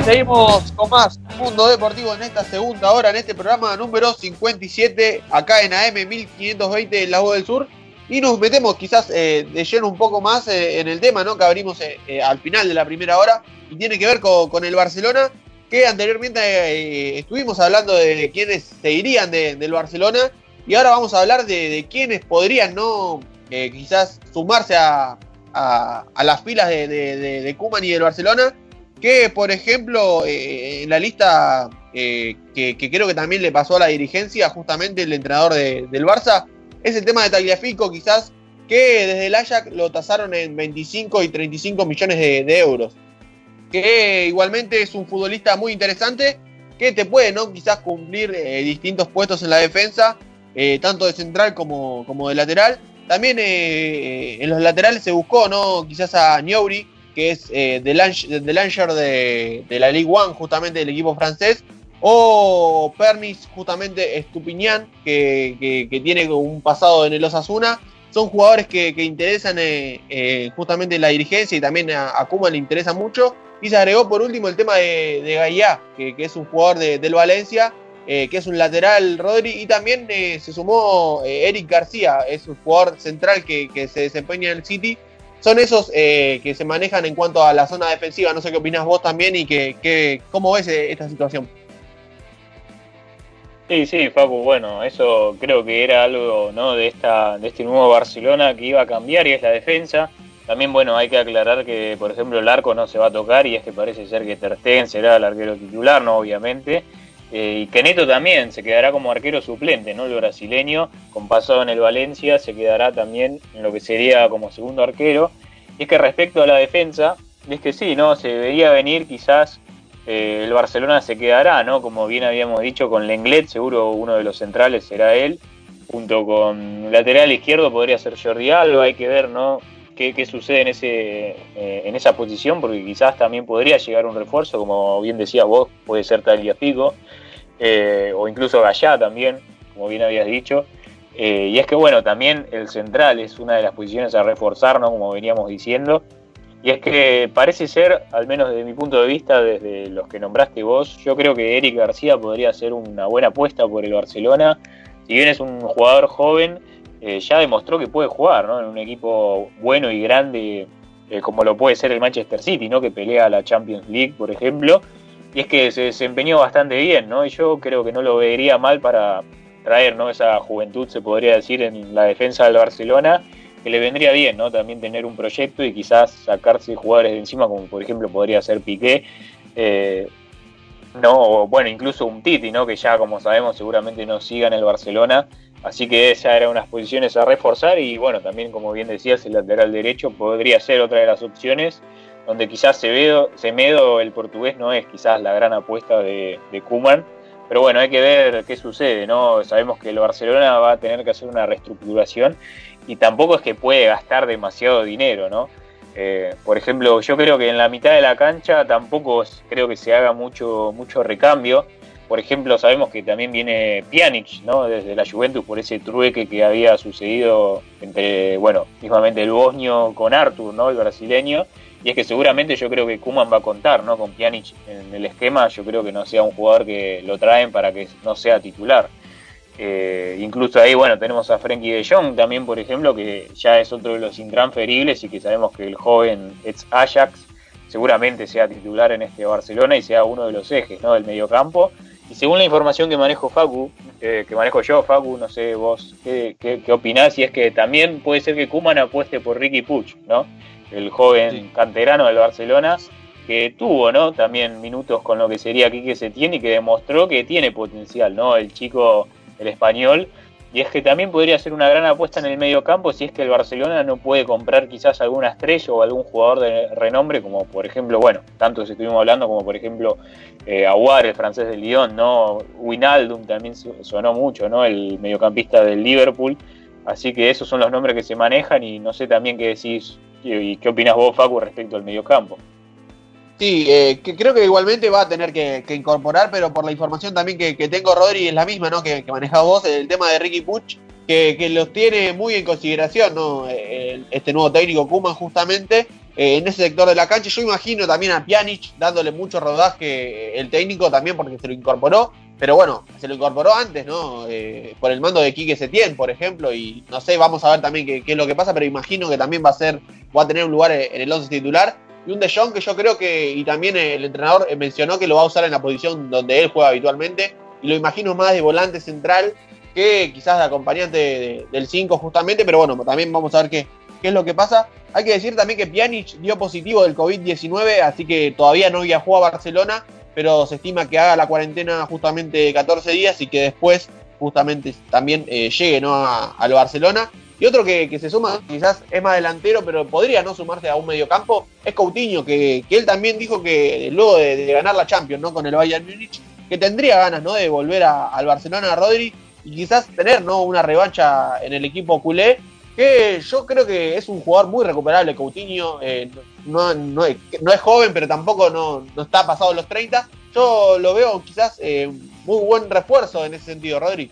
Seguimos con más Mundo Deportivo en esta segunda hora, en este programa número 57, acá en AM 1520 en La Voz del Sur. Y nos metemos quizás eh, de lleno un poco más eh, en el tema ¿no? que abrimos eh, al final de la primera hora y tiene que ver con, con el Barcelona, que anteriormente estuvimos hablando de quienes se irían de- del Barcelona y ahora vamos a hablar de, de quienes podrían no quizás sumarse a, a- las filas de, de, de- de y del Barcelona que por ejemplo eh, en la lista eh, que, creo que también le pasó a la dirigencia justamente el entrenador de- del Barça es el tema de Tagliafico quizás que desde el Ajax lo tasaron en 25 y 35 millones de, euros. Que igualmente es un futbolista muy interesante que te puede no quizás cumplir eh, distintos puestos en la defensa tanto de central como, como de lateral. También en los laterales se buscó no quizás a Niobri que es eh, del Langer de, de la Ligue 1, justamente del equipo francés, o Pernis, justamente Estupinian, que, que- tiene un pasado en el Osasuna. Son jugadores que, interesan eh, eh, justamente la dirigencia y también a, a Koeman le interesa mucho. Y se agregó por último el tema de, de Gaia, que, que es un jugador de- del Valencia, eh, que es un lateral Rodri. Y también se sumó Eric García, es un jugador central que se desempeña en el City son esos eh, que se manejan en cuanto a la zona defensiva. No sé qué opinas vos también y que, que- cómo ves eh, esta situación. Sí, sí, Facu, bueno, eso creo que era algo ¿no? de, esta, de este nuevo Barcelona que iba a cambiar y es la defensa. También, bueno, hay que aclarar que, por ejemplo, el arco no se va a tocar y es que parece ser que Ter Stegen será el arquero titular, ¿no? Obviamente. Eh, y que Neto también se quedará como arquero suplente, ¿no? El brasileño, con pasado en el Valencia, se quedará también en lo que sería como segundo arquero. Y es que respecto a la defensa, es que sí, ¿no? Se veía venir quizás eh, el Barcelona se quedará, ¿no? Como bien habíamos dicho, con Lenglet, seguro uno de los centrales será él. Junto con lateral izquierdo podría ser Jordi Alba, hay que ver, ¿no? Qué, sucede en, ese, eh, en esa posición, porque quizás también podría llegar un refuerzo, como bien decías vos, puede ser Tagliafico, eh, o incluso Gallá también, como bien habías dicho. Eh, y es que, bueno, también el central es una de las posiciones a reforzar, ¿no? Como veníamos diciendo. Y es que parece ser, al menos desde mi punto de vista, desde los que nombraste vos, yo creo que Eric García podría ser una buena apuesta por el Barcelona. Si bien es un jugador joven, eh, ya demostró que puede jugar en un equipo bueno y grande eh, como lo puede ser el Manchester City, ¿no? que pelea la Champions League, por ejemplo. Y es que se desempeñó bastante bien, ¿no? Y yo creo que no lo vería mal para traer ¿no? esa juventud, se podría decir, en la defensa del Barcelona que le vendría bien, ¿no? También tener un proyecto y quizás sacarse jugadores de encima, como por ejemplo podría ser Piqué, eh, no, bueno, incluso un Titi, ¿no? Que ya como sabemos seguramente no siga en el Barcelona, así que esa era unas posiciones a reforzar y bueno, también como bien decías, el lateral derecho podría ser otra de las opciones, donde quizás Semedo, Semedo el portugués no es quizás la gran apuesta de, de Koeman, pero bueno, hay que ver qué sucede, ¿no? Sabemos que el Barcelona va a tener que hacer una reestructuración y tampoco es que puede gastar demasiado dinero, ¿no? Eh, por ejemplo, yo creo que en la mitad de la cancha tampoco creo que se haga mucho, mucho recambio. Por ejemplo, sabemos que también viene Pjanic, ¿no? Desde la Juventus por ese trueque que había sucedido entre, bueno, mismamente el bosnio con Artur, ¿no? El brasileño. Y es que seguramente yo creo que Kuman va a contar, ¿no? Con Pjanic en el esquema. Yo creo que no sea un jugador que lo traen para que no sea titular. Eh, incluso ahí, bueno, tenemos a Frenkie de Jong también, por ejemplo, que ya es otro de los intransferibles y que sabemos que el joven ex Ajax seguramente sea titular en este Barcelona y sea uno de los ejes ¿no? del mediocampo. Y según la información que manejo Facu, eh, que manejo yo, Facu, no sé vos qué, qué, qué opinás, y es que también puede ser que Kuman apueste por Ricky Puch, ¿no? El joven canterano del Barcelona, que tuvo, ¿no? También minutos con lo que sería Quique Setién y que demostró que tiene potencial, ¿no? El chico, el español. Y es que también podría ser una gran apuesta en el medio campo si es que el Barcelona no puede comprar quizás alguna estrella o algún jugador de renombre, como por ejemplo, bueno, tantos estuvimos hablando como por ejemplo eh, Aguar, el francés del Lyon, ¿no? Winaldum también sonó mucho, ¿no? El mediocampista del Liverpool. Así que esos son los nombres que se manejan y no sé también qué decís y, qué opinas vos, Facu, respecto al mediocampo. Sí, eh, que creo que igualmente va a tener que, incorporar, pero por la información también que, tengo, Rodri, es la misma, ¿no? Que, que manejás vos, el tema de Ricky Puch, que, los tiene muy en consideración, ¿no? El- este nuevo técnico Kuman, justamente, eh, en ese sector de la cancha. Yo imagino también a Pjanic dándole mucho rodaje, eh, el técnico también, porque se lo incorporó, pero bueno, se lo incorporó antes, ¿no? Eh, por el mando de Quique Setién, por ejemplo, y no sé, vamos a ver también qué, qué es lo que pasa, pero imagino que también va a ser, va a tener un lugar en el 11 titular. Y un De Jong que yo creo que, y también el entrenador eh, mencionó que lo va a usar en la posición donde él juega habitualmente, y lo imagino más de volante central que quizás de acompañante de- del 5 justamente, pero bueno, también vamos a ver qué, qué es lo que pasa. Hay que decir también que Pjanic dio positivo del COVID-19, así que todavía no viajó a Barcelona, pero se estima que haga la cuarentena justamente 14 días y que después justamente también eh, llegue ¿no? a, al Barcelona. Y otro que, que se suma, quizás es más delantero, pero podría no sumarse a un mediocampo, es Coutinho, que, que él también dijo que luego de, ganar la Champions ¿no? con el Bayern Múnich, que tendría ganas ¿no? de volver a- al Barcelona a Rodri y quizás tener ¿no? una revancha en el equipo culé, que yo creo que es un jugador muy recuperable, Coutinho, eh, no, no es joven, pero tampoco no, no está pasado los 30. Yo lo veo quizás eh, muy buen refuerzo en ese sentido, Rodri.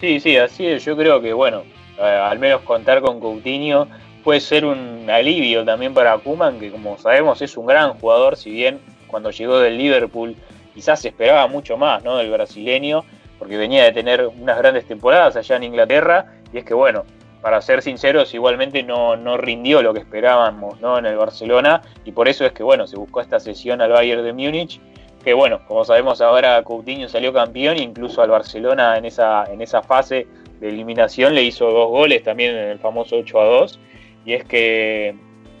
Sí, sí, así es. Yo creo que, bueno, eh, al menos contar con Coutinho puede ser un alivio también para Kuman, que como sabemos es un gran jugador, si bien cuando llegó del Liverpool quizás se esperaba mucho más, ¿no? Del brasileño, porque venía de tener unas grandes temporadas allá en Inglaterra, y es que, bueno, para ser sinceros, igualmente no, no rindió lo que esperábamos, ¿no? En el Barcelona, y por eso es que, bueno, se buscó esta sesión al Bayern de Múnich, que bueno, como sabemos ahora Coutinho salió campeón, incluso al Barcelona en esa, en esa fase de eliminación le hizo dos goles también en el famoso 8 a 2, y es que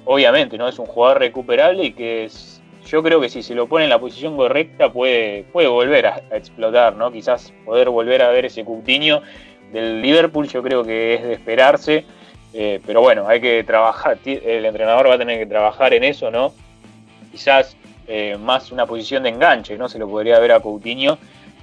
obviamente no es un jugador recuperable y que es- yo creo que si se lo pone en la posición correcta puede, puede volver a, explotar, ¿no? Quizás poder volver a ver ese Coutinho del Liverpool yo creo que es de esperarse, eh, pero bueno, hay que trabajar, el entrenador va a tener que trabajar en eso, ¿no? Quizás eh, más una posición de enganche, ¿no? Se lo podría ver a Coutinho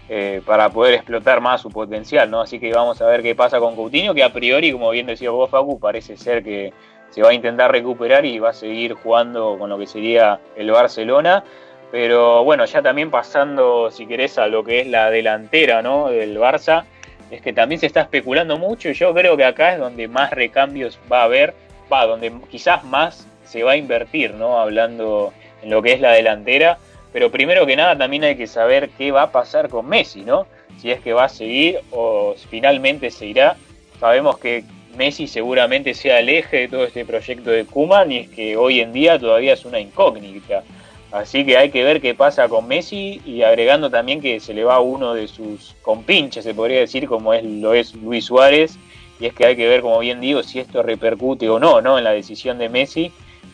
eh, para poder explotar más su potencial, ¿no? Así que vamos a ver qué pasa con Coutinho, que a priori, como bien decía vos, Facu, parece ser que se va a intentar recuperar y va a seguir jugando con lo que sería el Barcelona. Pero bueno, ya también pasando, si querés, a lo que es la delantera, ¿no? Del Barça, es que también se está especulando mucho y yo creo que acá es donde más recambios va a haber, va, donde quizás más se va a invertir, ¿no? Hablando en lo que es la delantera. Pero primero que nada también hay que saber qué va a pasar con Messi, ¿no? Si es que va a seguir o finalmente se irá. Sabemos que Messi seguramente sea el eje de todo este proyecto de Kuman y es que hoy en día todavía es una incógnita. Así que hay que ver qué pasa con Messi y agregando también que se le va uno de sus compinches, se podría decir, como es lo es Luis Suárez. Y es que hay que ver, como bien digo, si esto repercute o no, ¿no? En la decisión de Messi.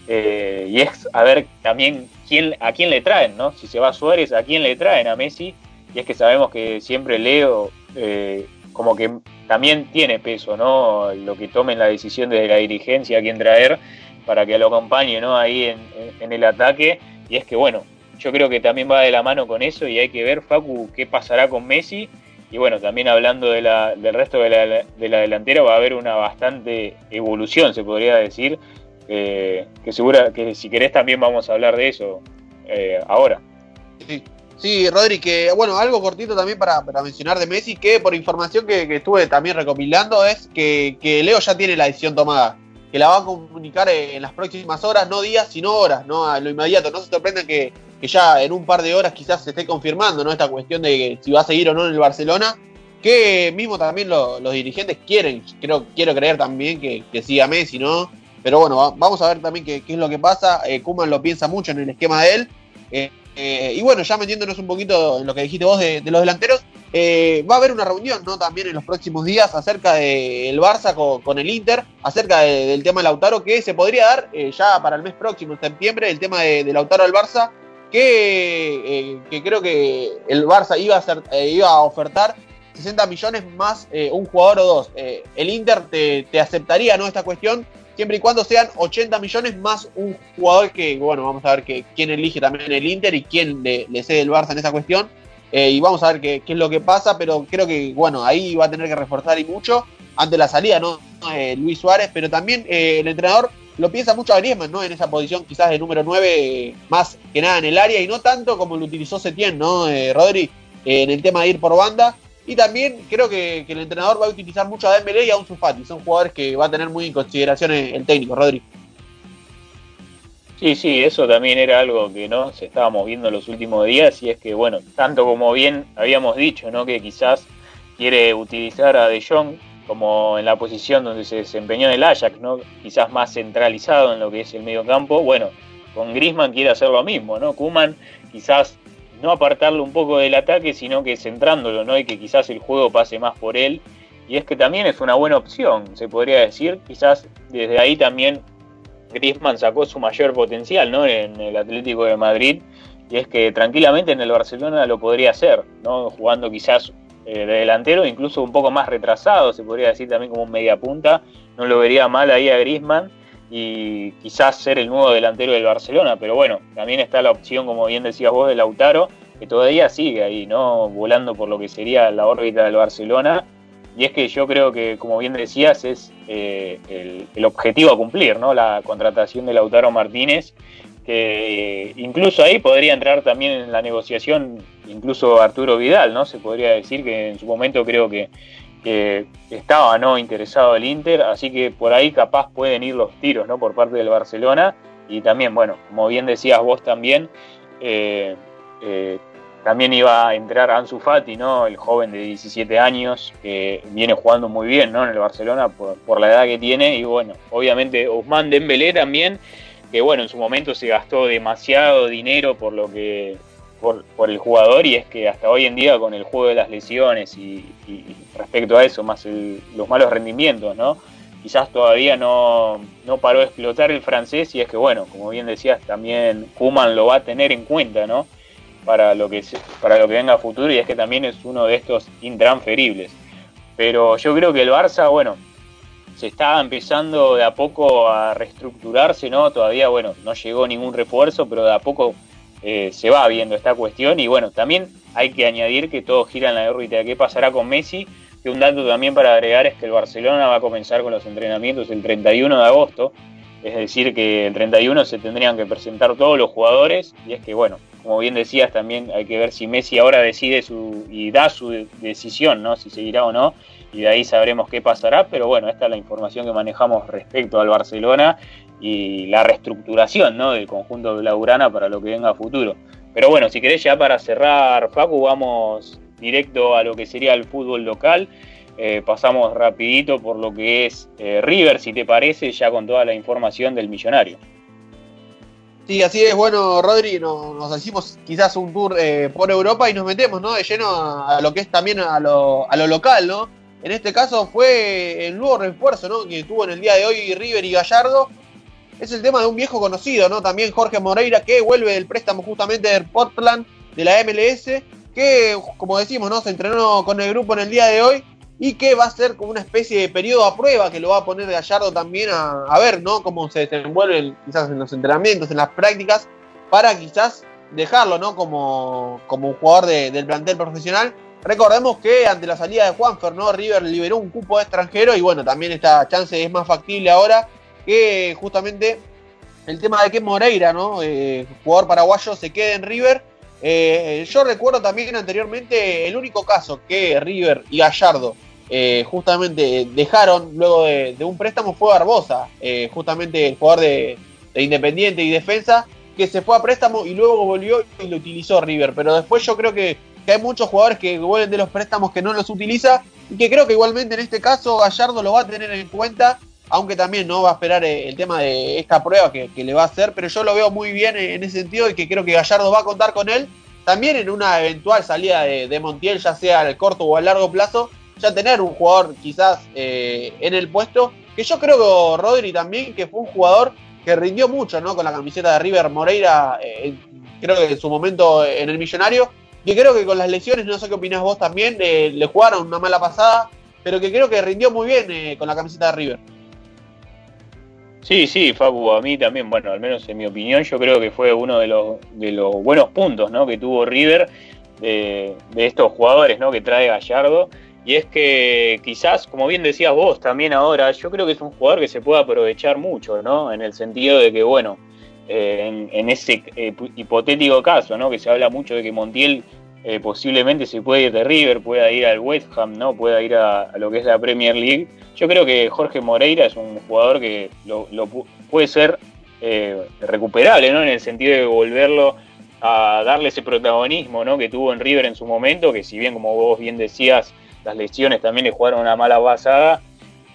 Eh, y es a ver también quién, a quién le traen, ¿no? Si se va Suárez, a quién le traen a Messi. Y es que sabemos que siempre Leo eh, como que también tiene peso, ¿no? Lo que tomen la decisión de la dirigencia a quién traer para que lo acompañe, ¿no? Ahí en, el ataque. Y es que, bueno, yo creo que también va de la mano con eso y hay que ver, Facu, qué pasará con Messi. Y bueno, también hablando de la, del resto de la delantera, va a haber una bastante evolución, se podría decir. Eh, que segura que si querés también vamos a hablar de eso eh, ahora. Sí. Sí, Rodri, que bueno, algo cortito también para, mencionar de Messi, que por información que, estuve también recopilando es que, que Leo ya tiene la decisión tomada, que la va a comunicar en las próximas horas, no días, sino horas, no a lo inmediato. No se sorprendan que, que ya en un par de horas quizás se esté confirmando ¿no? esta cuestión de si va a seguir o no en el Barcelona, que mismo también lo- los dirigentes quieren, creo, quiero creer también que, que siga Messi, ¿no? Pero bueno, va- vamos a ver también qué, es lo que pasa. Eh, Koeman lo piensa mucho en el esquema de él. Eh, eh, y bueno, ya metiéndonos un poquito en lo que dijiste vos de, los delanteros, eh, va a haber una reunión, ¿no? También en los próximos días acerca del Barça con, el Inter, acerca de- del tema de Lautaro, que se podría dar ya para el mes próximo, en septiembre, el tema de, Lautaro al Barça, que, creo que el Barça iba a, ofertar 60 millones más un jugador o dos. El Inter te, te aceptaría, ¿no? Esta cuestión, siempre y cuando sean 80 millones más un jugador que, bueno, vamos a ver que, quién elige también el Inter y quién le, cede el Barça en esa cuestión. Eh, y vamos a ver qué, es lo que pasa, pero creo que, bueno, ahí va a tener que reforzar y mucho ante la salida, ¿no? Eh, Luis Suárez, pero también eh, el entrenador lo piensa mucho a Griezmann, ¿no? En esa posición quizás de número 9, eh, más que nada en el área y no tanto como lo utilizó Setién, ¿no? Rodri, en el tema de ir por banda. Y también creo que, el entrenador va a utilizar mucho a Dembélé y a Ansu Fati. Son jugadores que va a tener muy en consideración el, técnico, Rodri. Sí, sí, eso también era algo que no se estábamos viendo en los últimos días y es que, bueno, tanto como bien habíamos dicho, ¿no? Que quizás quiere utilizar a De Jong como en la posición donde se desempeñó en el Ajax, ¿no? Quizás más centralizado en lo que es el medio campo. Bueno, con Griezmann quiere hacer lo mismo, ¿no? Kuman quizás no apartarlo un poco del ataque, sino que centrándolo, ¿no? Y que quizás el juego pase más por él. Y es que también es una buena opción, se podría decir. Quizás desde ahí también Griezmann sacó su mayor potencial ¿no? en el Atlético de Madrid y es que tranquilamente en el Barcelona lo podría hacer, ¿no? jugando quizás eh, de delantero, incluso un poco más retrasado, se podría decir también como un media punta, no lo vería mal ahí a Griezmann y quizás ser el nuevo delantero del Barcelona, pero bueno, también está la opción, como bien decías vos, de Lautaro, que todavía sigue ahí, ¿no? volando por lo que sería la órbita del Barcelona y es que yo creo que, como bien decías, es eh, el, objetivo a cumplir, ¿no? La contratación de Lautaro Martínez, que eh, incluso ahí podría entrar también en la negociación, incluso Arturo Vidal, ¿no? Se podría decir que en su momento creo que, estaba, ¿no? Interesado el Inter, así que por ahí capaz pueden ir los tiros, ¿no? Por parte del Barcelona. Y también, bueno, como bien decías vos también, eh, también iba a entrar Ansu Fati, ¿no? El joven de 17 años que viene jugando muy bien, ¿no? En el Barcelona por, por la edad que tiene y bueno, obviamente Ousmane Dembélé también, que bueno, en su momento se gastó demasiado dinero por lo que por, por el jugador y es que hasta hoy en día con el juego de las lesiones y, respecto a eso, más el, los malos rendimientos, ¿no? Quizás todavía no, no paró de explotar el francés y es que bueno, como bien decías, también Kuman lo va a tener en cuenta, ¿no? para lo que para lo que venga a futuro y es que también es uno de estos intransferibles. Pero yo creo que el Barça, bueno, se está empezando de a poco a reestructurarse, ¿no? Todavía, bueno, no llegó ningún refuerzo, pero de a poco eh, se va viendo esta cuestión y bueno, también hay que añadir que todo gira en la órbita. Qué pasará con Messi, que un dato también para agregar es que el Barcelona va a comenzar con los entrenamientos el 31 de agosto, es decir, que el 31 se tendrían que presentar todos los jugadores y es que, bueno, como bien decías, también hay que ver si Messi ahora decide su y da su decisión, ¿no? Si seguirá o no, y de ahí sabremos qué pasará, pero bueno, esta es la información que manejamos respecto al Barcelona y la reestructuración, ¿no? Del conjunto blaugrana para lo que venga a futuro. Pero bueno, si querés ya para cerrar, Facu, vamos directo a lo que sería el fútbol local. Eh, pasamos rapidito por lo que es eh, River, si te parece, ya con toda la información del millonario. Sí, así es, bueno, Rodri, nos, nos hicimos quizás un tour eh, por Europa y nos metemos, ¿no? De lleno a, lo que es también a lo, a lo, local, ¿no? En este caso fue el nuevo refuerzo, ¿no? Que tuvo en el día de hoy River y Gallardo. Es el tema de un viejo conocido, ¿no? También Jorge Moreira, que vuelve del préstamo justamente de Portland, de la MLS, que, como decimos, ¿no? Se entrenó con el grupo en el día de hoy y que va a ser como una especie de periodo a prueba que lo va a poner Gallardo también a, a ver, ¿no? Cómo se desenvuelve quizás en los entrenamientos, en las prácticas, para quizás dejarlo, ¿no? Como, como un jugador de, del plantel profesional. Recordemos que ante la salida de Juanfer, ¿no? River liberó un cupo extranjero y bueno, también esta chance es más factible ahora que justamente el tema de que Moreira, ¿no? Eh, jugador paraguayo, se quede en River. Eh, yo recuerdo también anteriormente el único caso que River y Gallardo eh, justamente dejaron luego de, un préstamo fue Barbosa, justamente el jugador de, de, Independiente y Defensa, que se fue a préstamo y luego volvió y lo utilizó River. Pero después yo creo que, que, hay muchos jugadores que vuelven de los préstamos que no los utiliza y que creo que igualmente en este caso Gallardo lo va a tener en cuenta aunque también no va a esperar eh, el tema de esta prueba que, le va a hacer, pero yo lo veo muy bien en, ese sentido y que creo que Gallardo va a contar con él. También en una eventual salida de, Montiel, ya sea al corto o al largo plazo, ya tener un jugador quizás eh, en el puesto, que yo creo que Rodri también, que fue un jugador que rindió mucho ¿no? con la camiseta de River Moreira, eh, creo que en su momento en el Millonario, que creo que con las lesiones, no sé qué opinás vos también, eh, le jugaron una mala pasada, pero que creo que rindió muy bien eh, con la camiseta de River. Sí, sí, Facu, a mí también, bueno, al menos en mi opinión, yo creo que fue uno de los, buenos puntos ¿no? que tuvo River de, estos jugadores ¿no? que trae Gallardo. Y es que quizás, como bien decías vos también ahora, yo creo que es un jugador que se puede aprovechar mucho, ¿no? En el sentido de que, bueno, eh, en, en, ese eh, hipotético caso, ¿no? Que se habla mucho de que Montiel eh, posiblemente se puede ir de River, pueda ir al West Ham, ¿no? Pueda ir a, lo que es la Premier League. Yo creo que Jorge Moreira es un jugador que lo, puede ser recuperable, ¿no? En el sentido de volverlo a darle ese protagonismo, ¿no? Que tuvo en River en su momento, que si bien, como vos bien decías, las lesiones también le jugaron una mala pasada,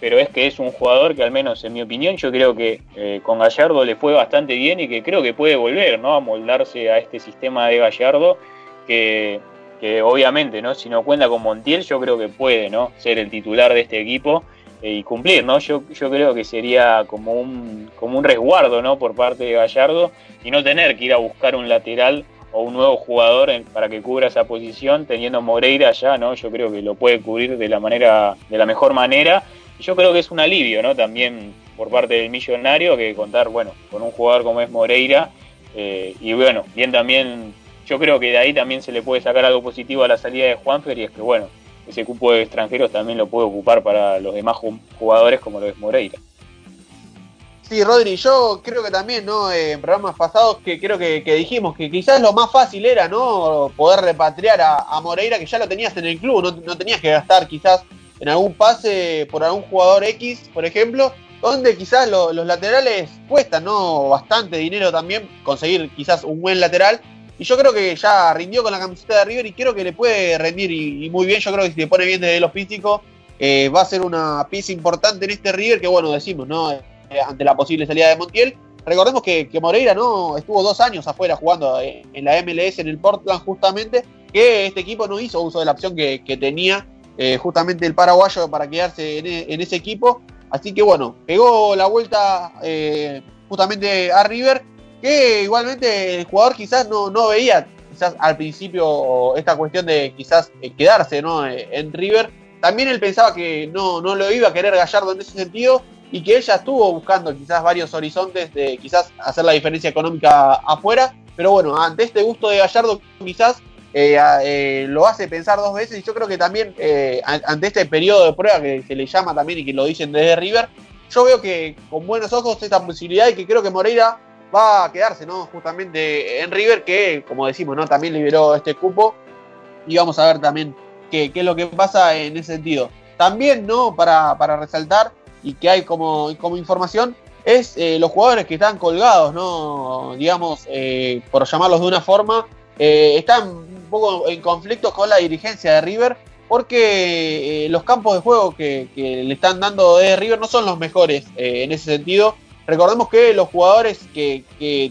pero es que es un jugador que al menos en mi opinión yo creo que eh, con Gallardo le fue bastante bien y que creo que puede volver ¿no? a moldarse a este sistema de Gallardo que, obviamente no si no cuenta con Montiel yo creo que puede no ser el titular de este equipo eh, y cumplir no yo, yo creo que sería como un como un resguardo no por parte de Gallardo y no tener que ir a buscar un lateral o un nuevo jugador en, para que cubra esa posición, teniendo Moreira ya, ¿no? Yo creo que lo puede cubrir de la manera, de la mejor manera. Y yo creo que es un alivio, ¿no? También por parte del millonario que contar, bueno, con un jugador como es Moreira. Eh, y bueno, bien también, yo creo que de ahí también se le puede sacar algo positivo a la salida de Juanfer y es que, bueno, ese cupo de extranjeros también lo puede ocupar para los demás jugadores como lo es Moreira. Sí, Rodri, yo creo que también, ¿no? En programas pasados que creo que, dijimos que quizás lo más fácil era, ¿no? Poder repatriar a, Moreira, que ya lo tenías en el club, no, no, tenías que gastar quizás en algún pase por algún jugador X, por ejemplo, donde quizás lo, los laterales cuestan, ¿no? Bastante dinero también conseguir quizás un buen lateral. Y yo creo que ya rindió con la camiseta de River y creo que le puede rendir y, muy bien. Yo creo que si se pone bien desde lo físico, eh, va a ser una pieza importante en este River que, bueno, decimos, ¿no? ante la posible salida de Montiel. Recordemos que, que, Moreira no estuvo dos años afuera jugando en la MLS en el Portland justamente, que este equipo no hizo uso de la opción que, tenía eh, justamente el paraguayo para quedarse en, en, ese equipo. Así que bueno, pegó la vuelta eh, justamente a River, que igualmente el jugador quizás no, no veía quizás al principio esta cuestión de quizás quedarse ¿no? en River. También él pensaba que no, no lo iba a querer Gallardo en ese sentido, y que ella estuvo buscando quizás varios horizontes de quizás hacer la diferencia económica afuera, pero bueno, ante este gusto de Gallardo quizás eh, eh, lo hace pensar dos veces y yo creo que también eh, ante este periodo de prueba que se le llama también y que lo dicen desde River, yo veo que con buenos ojos esta posibilidad y que creo que Moreira va a quedarse, ¿no? Justamente en River, que como decimos, ¿no? También liberó este cupo y vamos a ver también qué, qué es lo que pasa en ese sentido. También, ¿no? Para, para resaltar, y que hay como, como información es eh, los jugadores que están colgados, ¿no? Digamos, eh, por llamarlos de una forma, eh, están un poco en conflicto con la dirigencia de River porque los campos de juego que, le están dando de River no son los mejores en ese sentido. Recordemos que los jugadores que,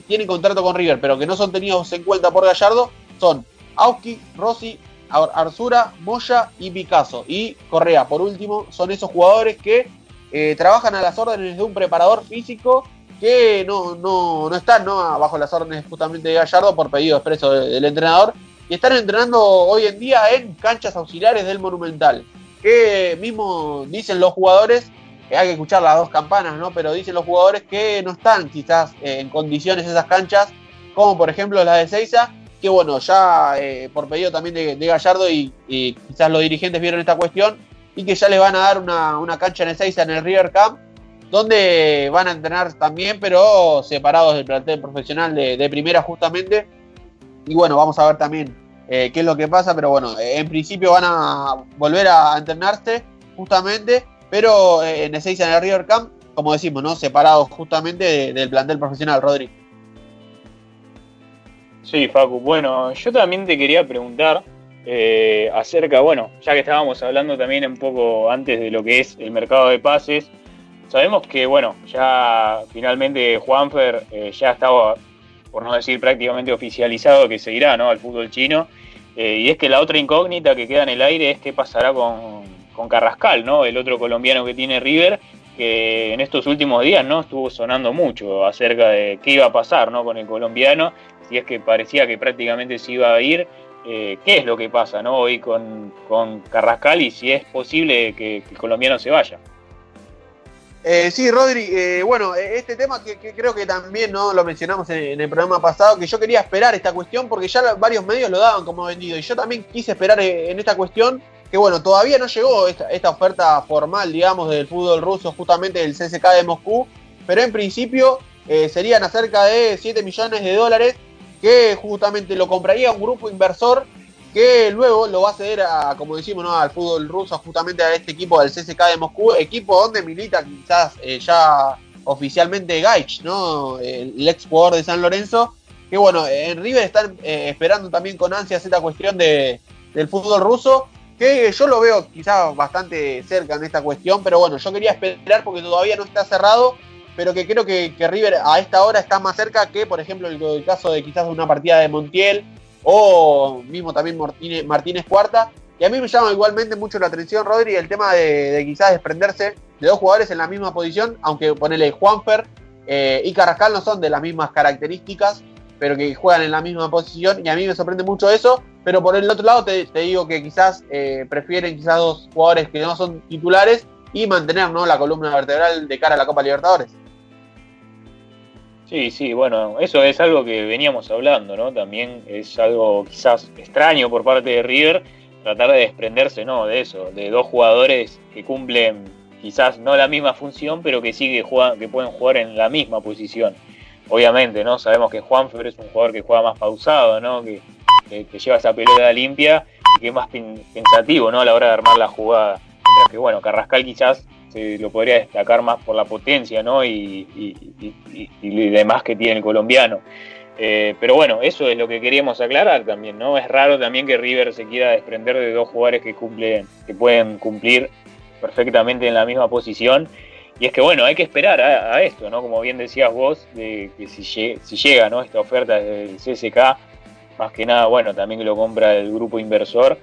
tienen contrato con River pero que no son tenidos en cuenta por Gallardo son Auski, Rossi, Arzura, Moya y Picasso. Y Correa, por último, son esos jugadores que eh, trabajan a las órdenes de un preparador físico que no, no, no están ¿no? bajo las órdenes justamente de Gallardo por pedido expreso de, del entrenador y están entrenando hoy en día en canchas auxiliares del Monumental. Que mismo dicen los jugadores, hay que escuchar las dos campanas, ¿no? pero dicen los jugadores que no están quizás en condiciones esas canchas, como por ejemplo las de Seiza, que bueno, ya eh, por pedido también de, Gallardo y, quizás los dirigentes vieron esta cuestión y que ya le van a dar una, una cancha en el 6 en el River Camp, donde van a entrenar también, pero separados del plantel profesional de, de primera justamente. Y bueno, vamos a ver también eh, qué es lo que pasa, pero bueno, en principio van a volver a entrenarse justamente, pero eh, en 6 en el River Camp, como decimos, ¿no? Separados justamente de, del plantel profesional, Rodri. Sí, Facu. Bueno, yo también te quería preguntar, eh, acerca, bueno, ya que estábamos hablando también un poco antes de lo que es el mercado de pases, sabemos que, bueno, ya finalmente Juanfer eh, ya estaba, por no decir prácticamente oficializado, que se irá ¿no? al fútbol chino. Eh, y es que la otra incógnita que queda en el aire es qué pasará con, con Carrascal, ¿no? El otro colombiano que tiene River, que en estos últimos días no estuvo sonando mucho acerca de qué iba a pasar ¿no? con el colombiano, si es que parecía que prácticamente se iba a ir, eh, qué es lo que pasa ¿no? hoy con, con Carrascal y si es posible que, el colombiano se vaya. Eh, sí, Rodri, eh, bueno, eh, este tema que, creo que también no lo mencionamos en, en el programa pasado, que yo quería esperar esta cuestión porque ya varios medios lo daban como vendido y yo también quise esperar eh, en esta cuestión que bueno, todavía no llegó esta, oferta formal, digamos, del fútbol ruso, justamente del CSK de Moscú, pero en principio eh, serían acerca de 7 millones de dólares que justamente lo compraría un grupo inversor que luego lo va a ceder a, como decimos, ¿no? al fútbol ruso, justamente a este equipo del CSK de Moscú, equipo donde milita quizás eh, ya oficialmente Gaich, ¿no? El, ex jugador de San Lorenzo, que bueno, en River están eh, esperando también con ansias esta cuestión de, del fútbol ruso, que yo lo veo quizás bastante cerca en esta cuestión, pero bueno, yo quería esperar porque todavía no está cerrado, pero que creo que, River a esta hora está más cerca que, por ejemplo, el, caso de quizás una partida de Montiel o mismo también Martínez, Cuarta. Y a mí me llama igualmente mucho la atención, Rodri, el tema de, de quizás desprenderse de dos jugadores en la misma posición, aunque ponele Juanfer eh, y Carrascal no son de las mismas características, pero que juegan en la misma posición, y a mí me sorprende mucho eso. Pero por el otro lado te, digo que quizás eh, prefieren quizás dos jugadores que no son titulares y mantener ¿no? la columna vertebral de cara a la Copa Libertadores. Sí, sí, bueno, eso es algo que veníamos hablando, ¿no? También es algo quizás extraño por parte de River tratar de desprenderse, ¿no? De eso, de dos jugadores que cumplen quizás no la misma función, pero que sí que, juegan, que pueden jugar en la misma posición. Obviamente, ¿no? Sabemos que Juanfer es un jugador que juega más pausado, ¿no? Que, que, lleva esa pelota limpia y que es más pen- pensativo, ¿no? A la hora de armar la jugada. Mientras que, bueno, Carrascal quizás se lo podría destacar más por la potencia, ¿no? Y, y- y- y- y demás que tiene el colombiano. Eh, pero bueno, eso es lo que queríamos aclarar también, ¿no? Es raro también que River se quiera desprender de dos jugadores que cumplen, que pueden cumplir perfectamente en la misma posición. Y es que bueno, hay que esperar a, esto, ¿no? Como bien decías vos, de que si, lle- si llega, ¿no? Esta oferta del CSK, más que nada, bueno, también lo compra el grupo inversor.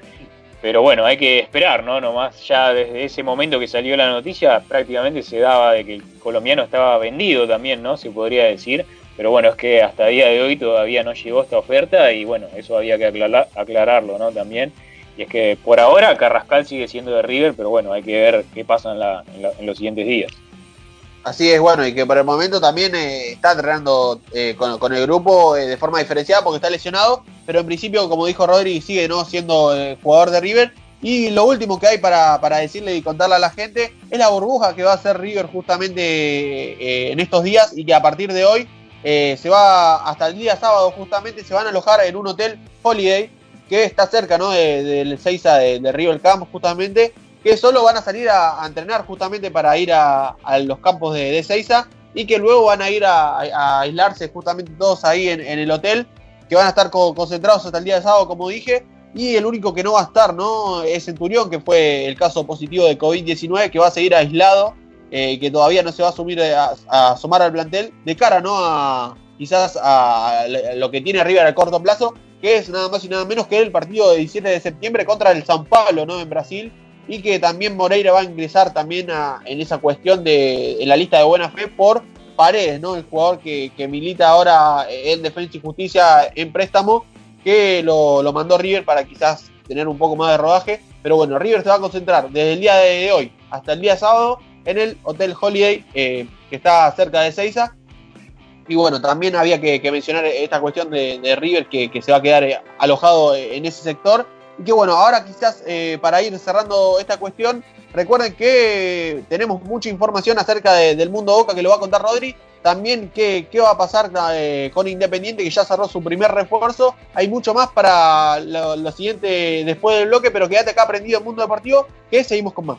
Pero bueno, hay que esperar, ¿no? Nomás ya desde ese momento que salió la noticia, prácticamente se daba de que el colombiano estaba vendido también, ¿no? Se podría decir. Pero bueno, es que hasta día de hoy todavía no llegó esta oferta y bueno, eso había que aclarar- aclararlo, ¿no? También. Y es que por ahora Carrascal sigue siendo de River, pero bueno, hay que ver qué pasa en los siguientes días. Así es, bueno, y que por el momento también eh, está entrenando eh, con, el grupo eh, de forma diferenciada porque está lesionado, pero en principio, como dijo Rodri, sigue no siendo eh, jugador de River. Y lo último que hay para, para decirle y contarle a la gente es la burbuja que va a hacer River justamente en estos días y que a partir de hoy se va hasta el día sábado justamente se van a alojar en un hotel Holiday que está cerca ¿no? de- del Seiza de, de River Camp justamente que solo van a salir a, entrenar justamente para ir a, los campos de, de Seiza y que luego van a ir a, aislarse justamente todos ahí en, el hotel, que van a estar co- concentrados hasta el día de sábado, como dije, y el único que no va a estar, ¿no? Es Centurión, que fue el caso positivo de COVID-19, que va a seguir aislado, eh, que todavía no se va a, asumir a, a asomar al plantel, de cara, ¿no? A quizás a lo que tiene River a corto plazo, que es nada más y nada menos que el partido de 17 de septiembre contra el San Pablo, ¿no? En Brasil, y que también Moreira va a ingresar también en esa cuestión de en la lista de buena fe por Paredes, ¿no? El jugador que, milita ahora en Defensa y Justicia en préstamo, que lo, mandó River para quizás tener un poco más de rodaje. Pero bueno, River se va a concentrar desde el día de hoy hasta el día sábado en el Hotel Holiday, eh, que está cerca de Seiza. Y bueno, también había que, mencionar esta cuestión de, River que, que se va a quedar eh, alojado en ese sector. Y que bueno, ahora quizás eh, para ir cerrando esta cuestión, recuerden que tenemos mucha información acerca de- del mundo Boca que lo va a contar Rodri. También qué, qué va a pasar eh, con Independiente que ya cerró su primer refuerzo. Hay mucho más para lo, lo siguiente después del bloque, pero quédate acá aprendido en Mundo Deportivo que seguimos con más.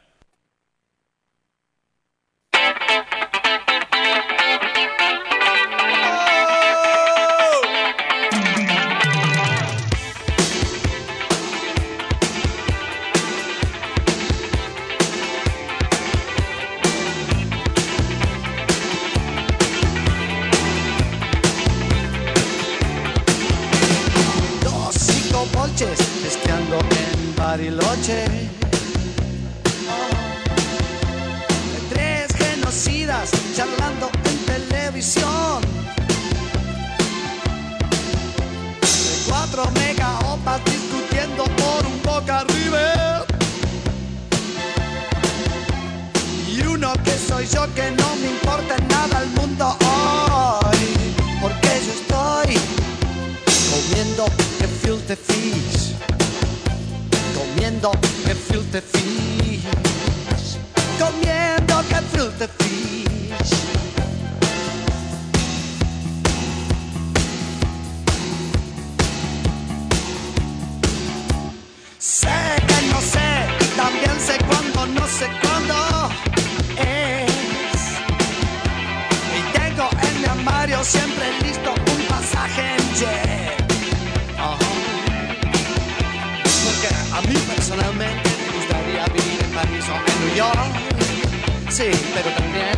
Y uno que soy yo que no me importa nada el mundo hoy. Porque yo estoy comiendo gefilte fish. Comiendo gefilte fish. Comiendo gefilte fish. Sé cuándo es. Y tengo en mi armario siempre listo un pasaje en jet. Porque a mí personalmente me gustaría vivir en París o en New York. Sí, pero también,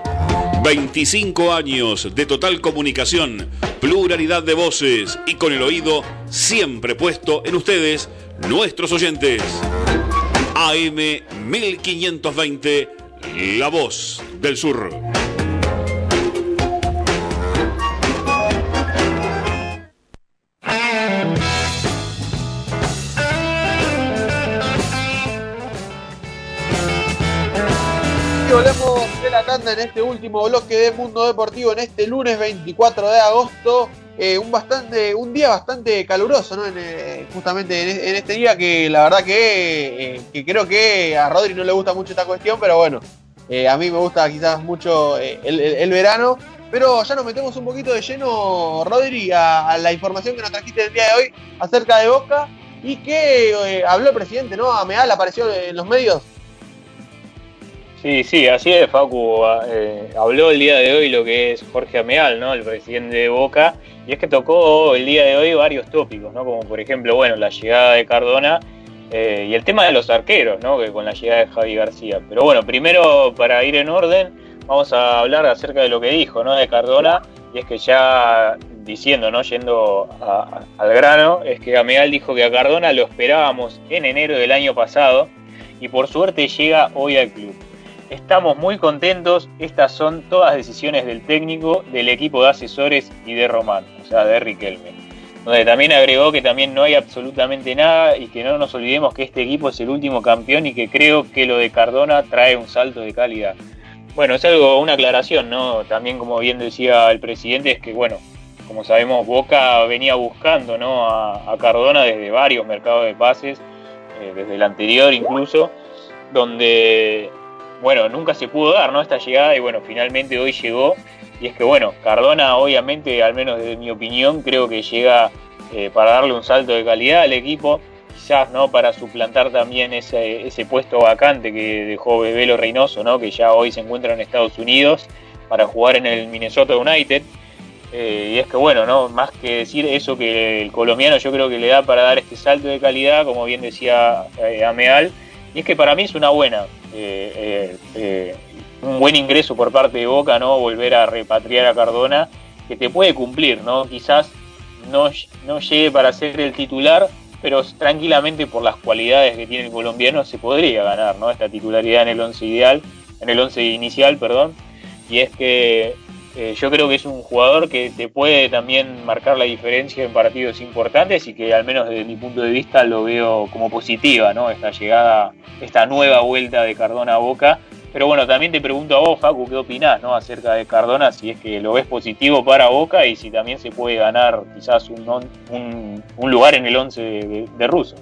25 años de total comunicación, pluralidad de voces y con el oído siempre puesto en ustedes, nuestros oyentes. AM 1520, La Voz del Sur. Y volvemos en este último bloque de Mundo Deportivo en este lunes 24 de agosto. Eh, un bastante un día bastante caluroso, ¿no? En, eh, justamente en, este día que la verdad que, eh, que creo que a Rodri no le gusta mucho esta cuestión, pero bueno, a mí me gusta quizás mucho el, verano. Pero ya nos metemos un poquito de lleno, Rodri, a, la información que nos trajiste el día de hoy acerca de Boca y que habló el presidente, ¿no? Ameal apareció en los medios. Sí, sí, así es, Facu. eh, habló el día de hoy lo que es Jorge Ameal, ¿no? El presidente de Boca. Y es que tocó el día de hoy varios tópicos, ¿no? Como por ejemplo, bueno, la llegada de Cardona eh, y el tema de los arqueros, ¿no? Que con la llegada de Javi García. Pero bueno, primero, para ir en orden, vamos a hablar acerca de lo que dijo, ¿no? De Cardona. Y es que ya diciendo, ¿no? Yendo al grano, es que Ameal dijo que a Cardona lo esperábamos en enero del año pasado y por suerte llega hoy al club. Estamos muy contentos, estas son todas decisiones del técnico, del equipo de asesores y de Román, o sea, de Riquelme. Donde también agregó que también no hay absolutamente nada y que no nos olvidemos que este equipo es el último campeón y que creo que lo de Cardona trae un salto de calidad. Bueno, es algo, una aclaración, ¿no? También como bien decía el presidente, es que bueno, como sabemos, Boca venía buscando, ¿no? A, Cardona desde varios mercados de pases, eh, desde el anterior incluso, donde bueno, nunca se pudo dar, ¿no? Esta llegada y bueno, finalmente hoy llegó. Y es que bueno, Cardona obviamente, al menos desde mi opinión, creo que llega eh, para darle un salto de calidad al equipo. Quizás, ¿no? Para suplantar también ese, puesto vacante que dejó Bebelo Reynoso, ¿no? Que ya hoy se encuentra en Estados Unidos para jugar en el Minnesota United. Eh, y es que bueno, ¿no? Más que decir eso que el colombiano yo creo que le da para dar este salto de calidad, como bien decía eh, Ameal, y es que para mí es una buena, eh, eh, eh, un buen ingreso por parte de Boca, ¿no? Volver a repatriar a Cardona, que te puede cumplir, ¿no? Quizás no, no llegue para ser el titular, pero tranquilamente por las cualidades que tiene el colombiano se podría ganar, ¿no? Esta titularidad en el once ideal, en el once inicial, perdón. Y es que eh, yo creo que es un jugador que te puede también marcar la diferencia en partidos importantes y que al menos desde mi punto de vista lo veo como positiva, ¿no? Esta llegada, esta nueva vuelta de Cardona a Boca. Pero bueno, también te pregunto a vos, Facu, ¿qué opinás ¿no? acerca de Cardona? Si es que lo ves positivo para Boca y si también se puede ganar quizás un, un lugar en el 11 de, de, de Russo.